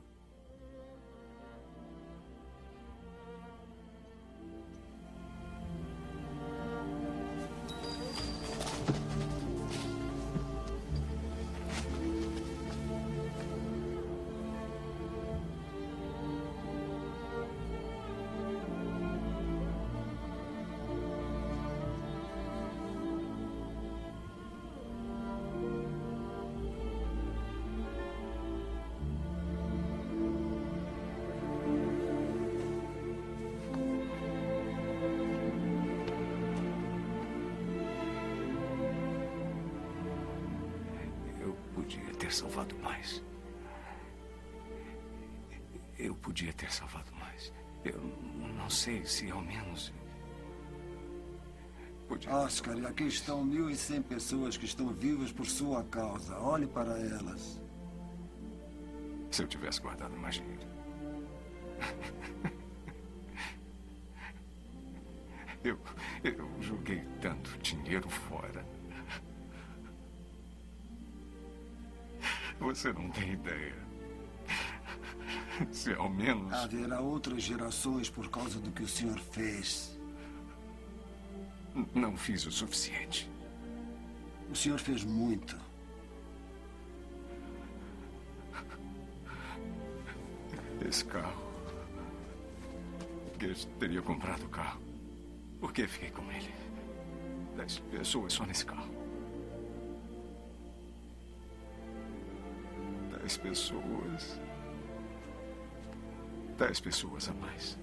E: Salvado mais. Eu podia ter salvado mais. Eu não sei se ao menos. Podia
D: Oscar, aqui
E: mais.
D: estão 1.100 pessoas que estão vivas por sua causa. Olhe para elas.
E: Se eu tivesse guardado mais dinheiro. Eu, eu joguei tanto dinheiro fora. Você não tem ideia. Se ao menos.
D: Haverá outras gerações por causa do que o senhor fez.
E: Não fiz o suficiente.
D: O senhor fez muito.
E: Esse carro. Eu teria comprado o carro. Por que fiquei com ele? Dez pessoas só nesse carro. Dez pessoas. Dez pessoas a mais.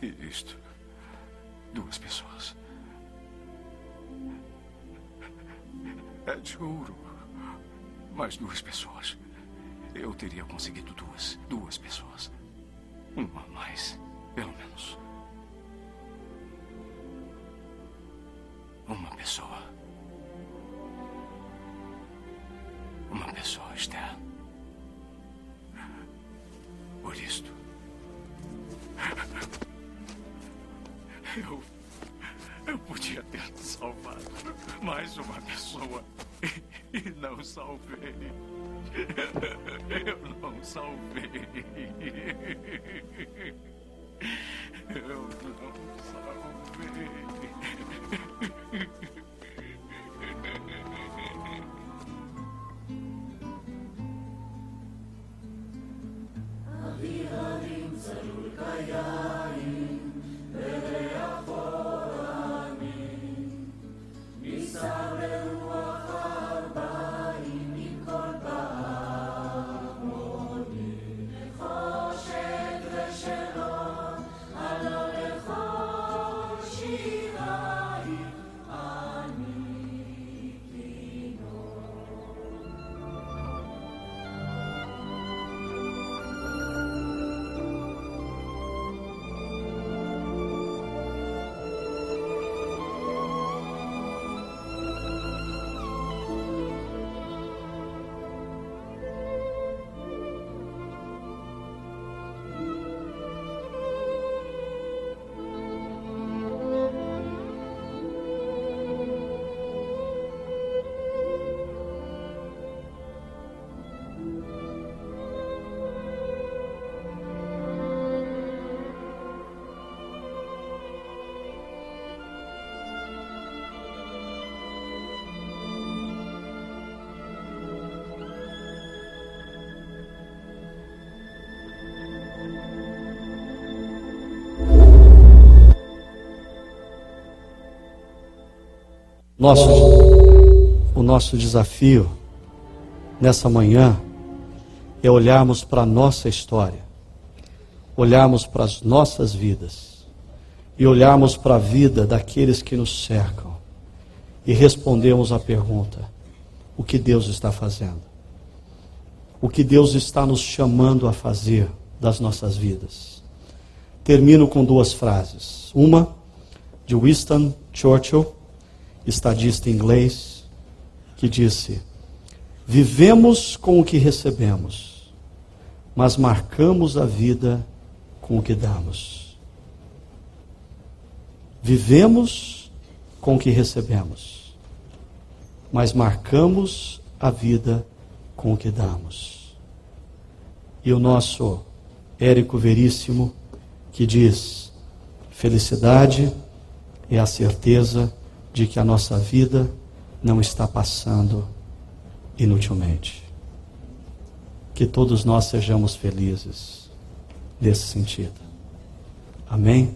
E: E isto. Duas pessoas. É de ouro. Mais duas pessoas. Eu teria conseguido duas. Duas pessoas. Uma a mais, pelo menos. Uma pessoa. Uma pessoa, Esther. Por isto. Eu. Eu podia ter salvado mais uma pessoa. E não salvei. Eu não salvei.
B: Nosso, o nosso desafio nessa manhã é olharmos para a nossa história, olharmos para as nossas vidas e olharmos para a vida daqueles que nos cercam e respondemos à pergunta: o que Deus está fazendo? O que Deus está nos chamando a fazer das nossas vidas? Termino com duas frases. Uma de Winston Churchill, estadista inglês, que disse: Vivemos com o que recebemos, mas marcamos a vida com o que damos. Vivemos com o que recebemos, mas marcamos a vida com o que damos. E o nosso Érico Veríssimo, que diz: felicidade é a certeza de que a nossa vida não está passando inutilmente. Que todos nós sejamos felizes nesse sentido. Amém?